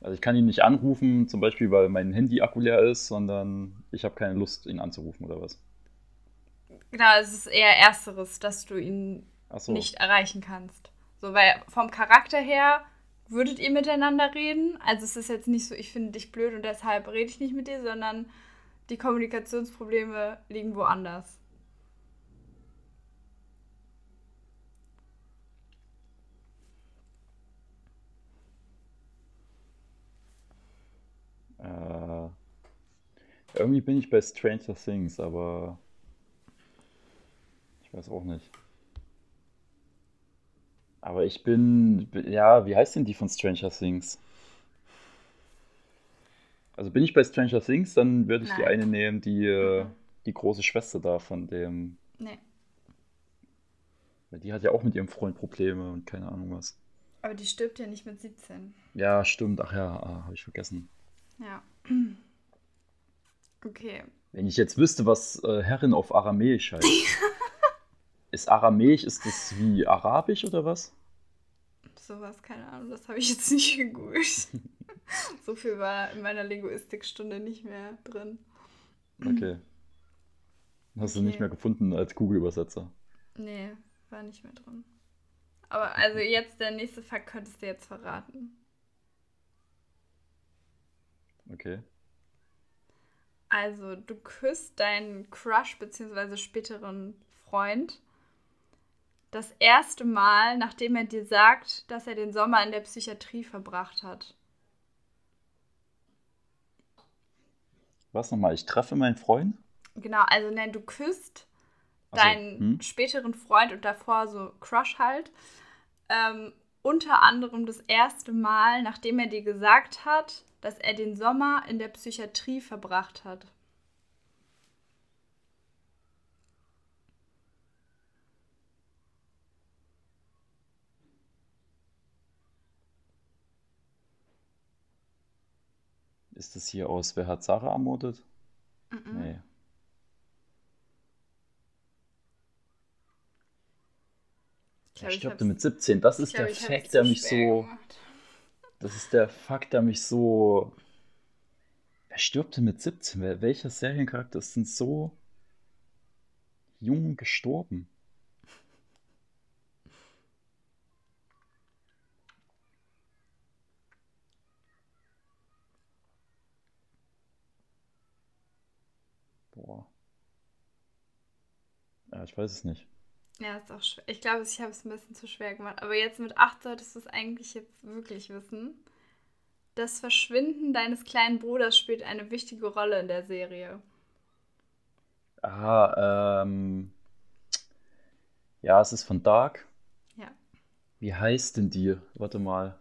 Also ich kann ihn nicht anrufen, zum Beispiel, weil mein Handy-Akku leer ist, sondern ich habe keine Lust, ihn anzurufen oder was? Genau, es ist eher ersteres, dass du ihn so. nicht erreichen kannst. So, weil vom Charakter her würdet ihr miteinander reden. Also es ist jetzt nicht so, ich finde dich blöd und deshalb rede ich nicht mit dir, sondern die Kommunikationsprobleme liegen woanders. Äh, irgendwie bin ich bei Stranger Things, aber ich weiß auch nicht. Aber ich bin, ja, wie heißt denn die von Stranger Things? Also bin ich bei Stranger Things, dann würde ich Nein. die eine nehmen, die, mhm. die große Schwester da von dem. Nee. Weil die hat ja auch mit ihrem Freund Probleme und keine Ahnung was. Aber die stirbt ja nicht mit 17. Ja, stimmt. Ach ja, ah, habe ich vergessen. Ja. Okay. Wenn ich jetzt wüsste, was äh, Herrin auf Aramäisch heißt. ist Aramäisch, ist das wie Arabisch oder was? Sowas, keine Ahnung, das habe ich jetzt nicht gegoogelt. so viel war in meiner Linguistikstunde nicht mehr drin. Okay. Hast okay. du nicht mehr gefunden als Google-Übersetzer? Nee, war nicht mehr drin. Aber also jetzt der nächste Fakt könntest du jetzt verraten. Okay. Also, du küsst deinen Crush bzw. späteren Freund das erste Mal, nachdem er dir sagt, dass er den Sommer in der Psychiatrie verbracht hat. Was nochmal? Ich treffe meinen Freund? Genau, also nein, du küsst so, deinen hm? späteren Freund und davor so Crush halt. Ähm, unter anderem das erste Mal, nachdem er dir gesagt hat, dass er den Sommer in der Psychiatrie verbracht hat. Ist das hier aus Wer hat Sarah ermordet? Mm -mm. Nee. Er stirbt mit 17. Das ist glaub, der Fakt, der mich so. Gemacht. Das ist der Fakt, der mich so. Wer stirbt denn mit 17? Welcher Seriencharakter ist denn so jung gestorben? Boah. Ja, ich weiß es nicht. Ja, ist auch schwer. Ich glaube, ich habe es ein bisschen zu schwer gemacht. Aber jetzt mit 8 solltest du es eigentlich jetzt wirklich wissen. Das Verschwinden deines kleinen Bruders spielt eine wichtige Rolle in der Serie. Ah, ähm. Ja, es ist von Dark. Ja. Wie heißt denn die? Warte mal.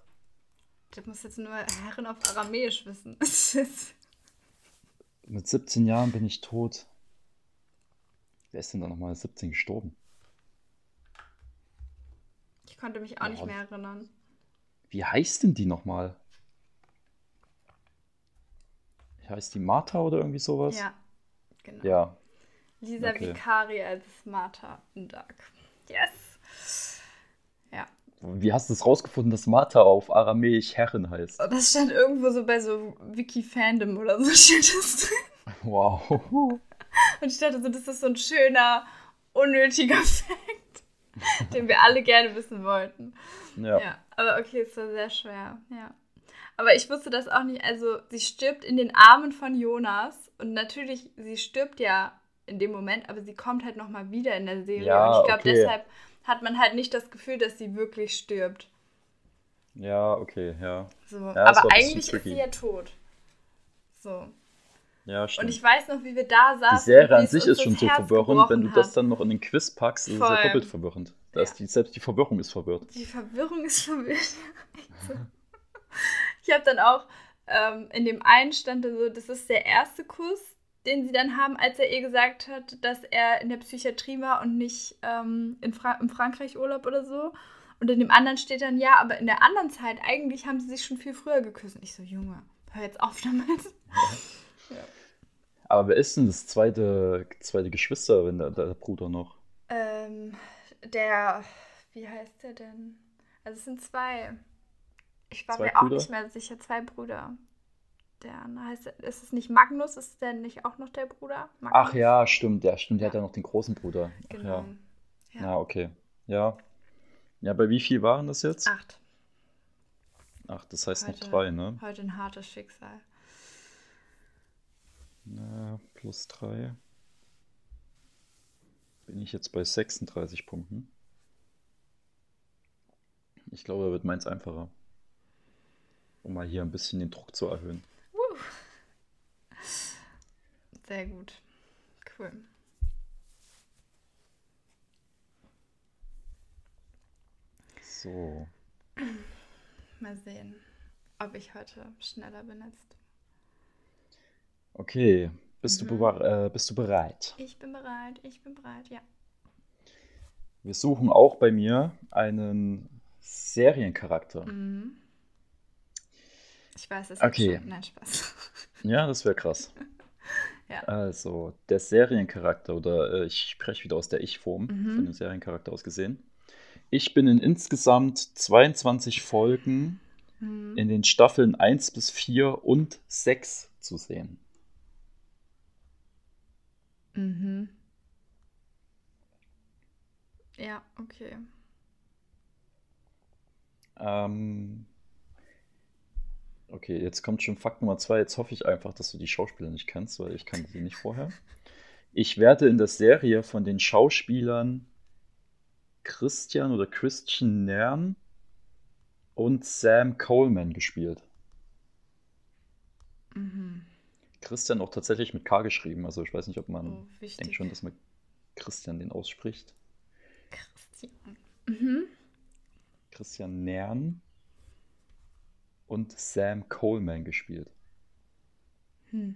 Du musst jetzt nur Herren auf Aramäisch wissen. Mit 17 Jahren bin ich tot. Wer ist denn da nochmal 17 gestorben? Ich konnte mich auch ja. nicht mehr erinnern. Wie heißt denn die nochmal? Heißt die Martha oder irgendwie sowas? Ja, genau. Ja. Lisa okay. Vicari als Martha in Dark. Yes. Ja. Wie hast du es rausgefunden, dass Martha auf Aramäisch Herrin heißt? Das stand irgendwo so bei so Wiki-Fandom oder so steht das drin. Wow. Und ich dachte so, das ist so ein schöner, unnötiger Fact. den wir alle gerne wissen wollten. Ja. ja. Aber okay, es war sehr schwer, ja. Aber ich wusste das auch nicht. Also, sie stirbt in den Armen von Jonas. Und natürlich, sie stirbt ja in dem Moment, aber sie kommt halt nochmal wieder in der Serie. Ja, und ich glaube, okay. deshalb hat man halt nicht das Gefühl, dass sie wirklich stirbt. Ja, okay, ja. So. ja aber eigentlich ist sie ja tot. So. Ja, stimmt. Und ich weiß noch, wie wir da saßen. Die Serie an sich ist schon so verwirrend, wenn du hat. das dann noch in den Quiz packst, ist es ja doppelt verwirrend. Da ja. die, selbst die Verwirrung ist verwirrt. Die Verwirrung ist verwirrt. ich habe dann auch ähm, in dem einen stand so, das ist der erste Kuss, den sie dann haben, als er ihr gesagt hat, dass er in der Psychiatrie war und nicht ähm, in, Fra Frankreich Urlaub oder so. Und in dem anderen steht dann, ja, aber in der anderen Zeit, eigentlich haben sie sich schon viel früher geküsst. Und ich so, Junge, hör jetzt auf damit. Ja. Ja. Aber wer ist denn das zweite, zweite Geschwister, wenn der, der Bruder noch? Ähm, der, wie heißt der denn? Also es sind zwei. Ich war zwei mir auch nicht mehr sicher, zwei Brüder. Der heißt, ist es nicht Magnus? Ist der nicht auch noch der Bruder? Magnus? Ach ja, stimmt, der stimmt, der hat ja noch den großen Bruder. Genau. ja. ja. ja, okay. Ja. Ja, bei wie viel waren das jetzt? Acht. Ach, das heißt heute, noch drei, ne? Heute ein hartes Schicksal. Na, plus drei. Bin ich jetzt bei 36 Punkten. Ich glaube, da wird meins einfacher. Um mal hier ein bisschen den Druck zu erhöhen. Uh. Sehr gut. Cool. So. Mal sehen, ob ich heute schneller bin als du. Okay, bist, mhm. du, äh, bist du bereit? Ich bin bereit, ich bin bereit, ja. Wir suchen auch bei mir einen Seriencharakter. Mhm. Ich weiß es okay. schon. Nein, Spaß. Ja, das wäre krass. ja. Also, der Seriencharakter, oder äh, ich spreche wieder aus der Ich-Form, mhm. von dem Seriencharakter aus gesehen. Ich bin in insgesamt 22 Folgen mhm. in den Staffeln 1 bis 4 und 6 zu sehen. Mhm. Ja, okay. Ähm, okay, jetzt kommt schon Fakt Nummer zwei. Jetzt hoffe ich einfach, dass du die Schauspieler nicht kennst, weil ich kannte sie nicht vorher. Ich werde in der Serie von den Schauspielern Christian oder Christian Nern und Sam Coleman gespielt. Mhm. Christian auch tatsächlich mit K geschrieben. Also ich weiß nicht, ob man oh, denkt schon, dass man Christian den ausspricht. Christian. Mhm. Christian Nern und Sam Coleman gespielt. Hm.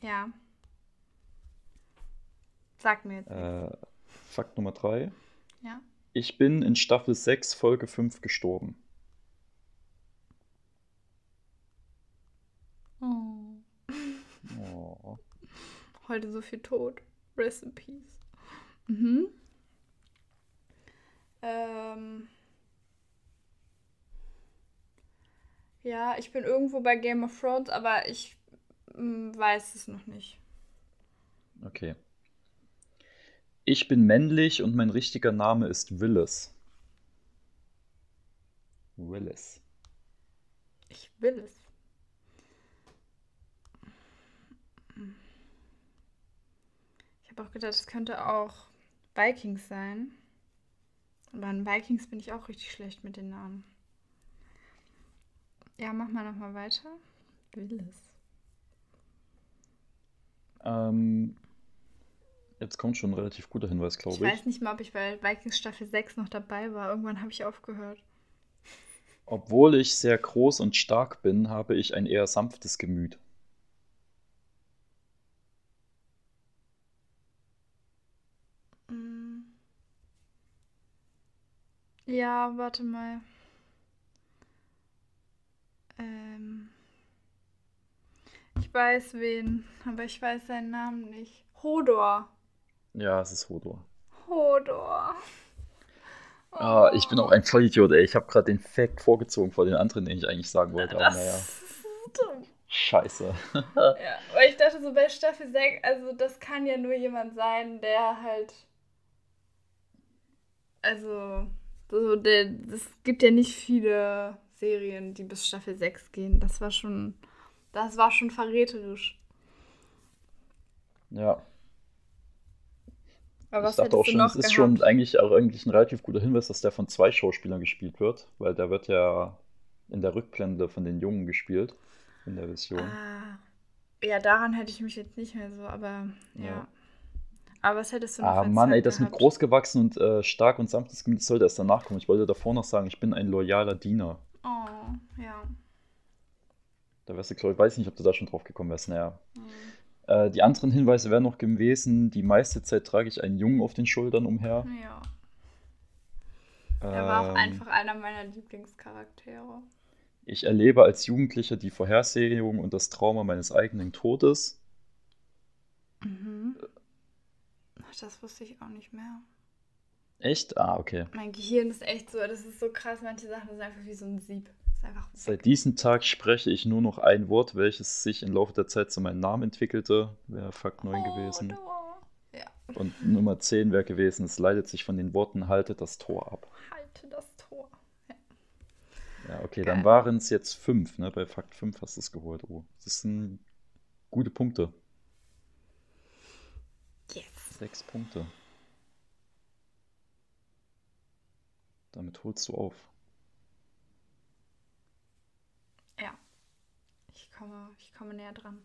Ja. Sag mir jetzt. Äh, Fakt Nummer 3. Ja. Ich bin in Staffel 6, Folge 5 gestorben. Oh. Heute so viel Tod. Rest in Peace. Mhm. Ähm. Ja, ich bin irgendwo bei Game of Thrones, aber ich mm, weiß es noch nicht. Okay. Ich bin männlich und mein richtiger Name ist Willis. Willis. Ich will es. Ich habe auch gedacht, es könnte auch Vikings sein. Aber an Vikings bin ich auch richtig schlecht mit den Namen. Ja, mach mal nochmal weiter. Willis. Ähm, jetzt kommt schon ein relativ guter Hinweis, glaube ich. Ich weiß nicht mal, ob ich bei Vikings Staffel 6 noch dabei war. Irgendwann habe ich aufgehört. Obwohl ich sehr groß und stark bin, habe ich ein eher sanftes Gemüt. Ja, warte mal. Ähm. Ich weiß wen, aber ich weiß seinen Namen nicht. Hodor. Ja, es ist Hodor. Hodor. Oh. Ah, ich bin auch ein Vollidiot, ey. Ich habe gerade den Fact vorgezogen vor den anderen, den ich eigentlich sagen wollte. Aber naja. Dumm. Scheiße. ja, weil ich dachte so bei Staffel 6, also das kann ja nur jemand sein, der halt. Also so, der, es gibt ja nicht viele Serien, die bis Staffel 6 gehen. Das war schon, das war schon verräterisch. Ja. Aber was ich dachte auch schon, es ist schon eigentlich auch eigentlich ein relativ guter Hinweis, dass der von zwei Schauspielern gespielt wird, weil der wird ja in der Rückblende von den Jungen gespielt, in der Vision. Ah, ja, daran hätte ich mich jetzt nicht mehr so, aber ja. ja. Aber was hättest du noch Ah, Mann, ey, das mit großgewachsen und äh, stark und sanftes Gemüt sollte erst danach kommen. Ich wollte davor noch sagen, ich bin ein loyaler Diener. Oh, ja. Da wärst du, glaube ich, weiß nicht, ob du da schon drauf gekommen wärst. Naja. Mhm. Äh, die anderen Hinweise wären noch gewesen, die meiste Zeit trage ich einen Jungen auf den Schultern umher. Ja. Er war auch ähm, einfach einer meiner Lieblingscharaktere. Ich erlebe als Jugendlicher die Vorhersehung und das Trauma meines eigenen Todes. Mhm. Das wusste ich auch nicht mehr. Echt? Ah, okay. Mein Gehirn ist echt so, das ist so krass, manche Sachen sind einfach wie so ein Sieb. Seit diesem Tag spreche ich nur noch ein Wort, welches sich im Laufe der Zeit zu meinem Namen entwickelte. Wäre Fakt 9 oh, gewesen. Ja. Und Nummer 10 wäre gewesen, es leitet sich von den Worten, halte das Tor ab. Halte das Tor. Ja, ja okay, Geil. dann waren es jetzt 5. Ne? Bei Fakt 5 hast du es geholt. Oh, das sind gute Punkte. Sechs Punkte. Damit holst du auf. komme, ich komme näher dran.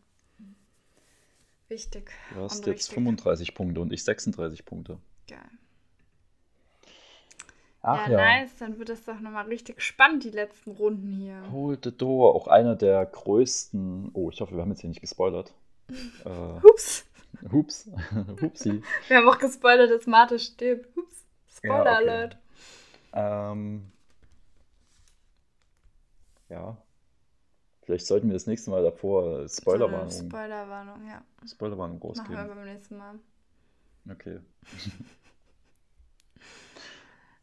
Wichtig. Du hast jetzt richtig. 35 Punkte und ich 36 Punkte. Geil. Ach ja, ja, nice. Dann wird es doch nochmal richtig spannend, die letzten Runden hier. Hold the Door, auch einer der größten. Oh, ich hoffe, wir haben jetzt hier nicht gespoilert. äh, Hups. Hups. Hupsi. Wir haben auch gespoilert, dass Marte stirbt. Hups. Spoiler ja, okay. Alert. Ähm, ja, Vielleicht sollten wir das nächste Mal davor Spoilerwarnung. So Spoilerwarnung, ja. Spoilerwarnung rausgeben. Machen wir beim nächsten Mal. Okay.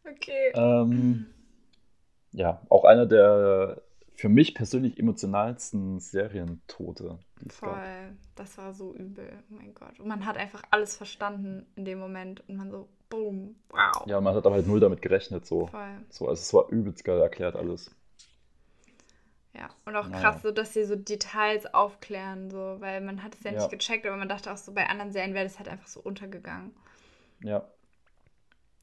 okay. Ähm, ja, auch einer der für mich persönlich emotionalsten Serientote. Voll. Gab. Das war so übel. Oh mein Gott. Und man hat einfach alles verstanden in dem Moment und man so, boom, wow. Ja, man hat aber halt null damit gerechnet. So. Voll. so also es war übelst geil erklärt alles. Ja, und auch naja. krass, so dass sie so Details aufklären, so, weil man hat es ja, ja. nicht gecheckt, aber man dachte auch so, bei anderen Serien wäre das halt einfach so untergegangen. Ja.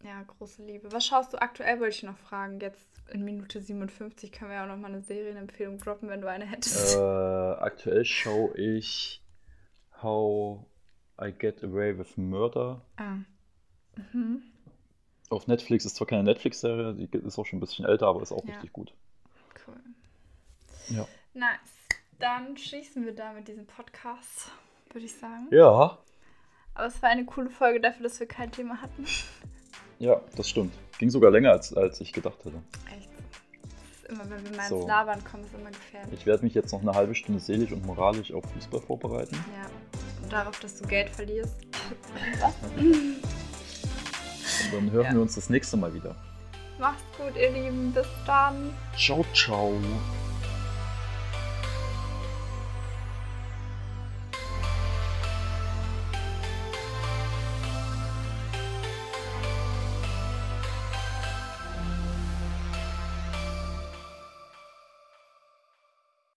Ja, große Liebe. Was schaust du aktuell, wollte ich noch fragen. Jetzt in Minute 57 können wir ja auch noch mal eine Serienempfehlung droppen, wenn du eine hättest. Äh, aktuell schaue ich How I Get Away with Murder. Ah. Mhm. Auf Netflix ist zwar keine Netflix-Serie, die ist auch schon ein bisschen älter, aber ist auch ja. richtig gut. Cool. Ja. Nice. Dann schließen wir damit diesen Podcast, würde ich sagen. Ja. Aber es war eine coole Folge dafür, dass wir kein Thema hatten. Ja, das stimmt. Ging sogar länger, als, als ich gedacht hätte. Echt? immer, wenn wir mal so. ins Labern kommen, ist immer gefährlich. Ich werde mich jetzt noch eine halbe Stunde seelisch und moralisch auf Fußball vorbereiten. Ja. Und darauf, dass du Geld verlierst. und dann hören ja. wir uns das nächste Mal wieder. Macht's gut, ihr Lieben. Bis dann. Ciao, ciao.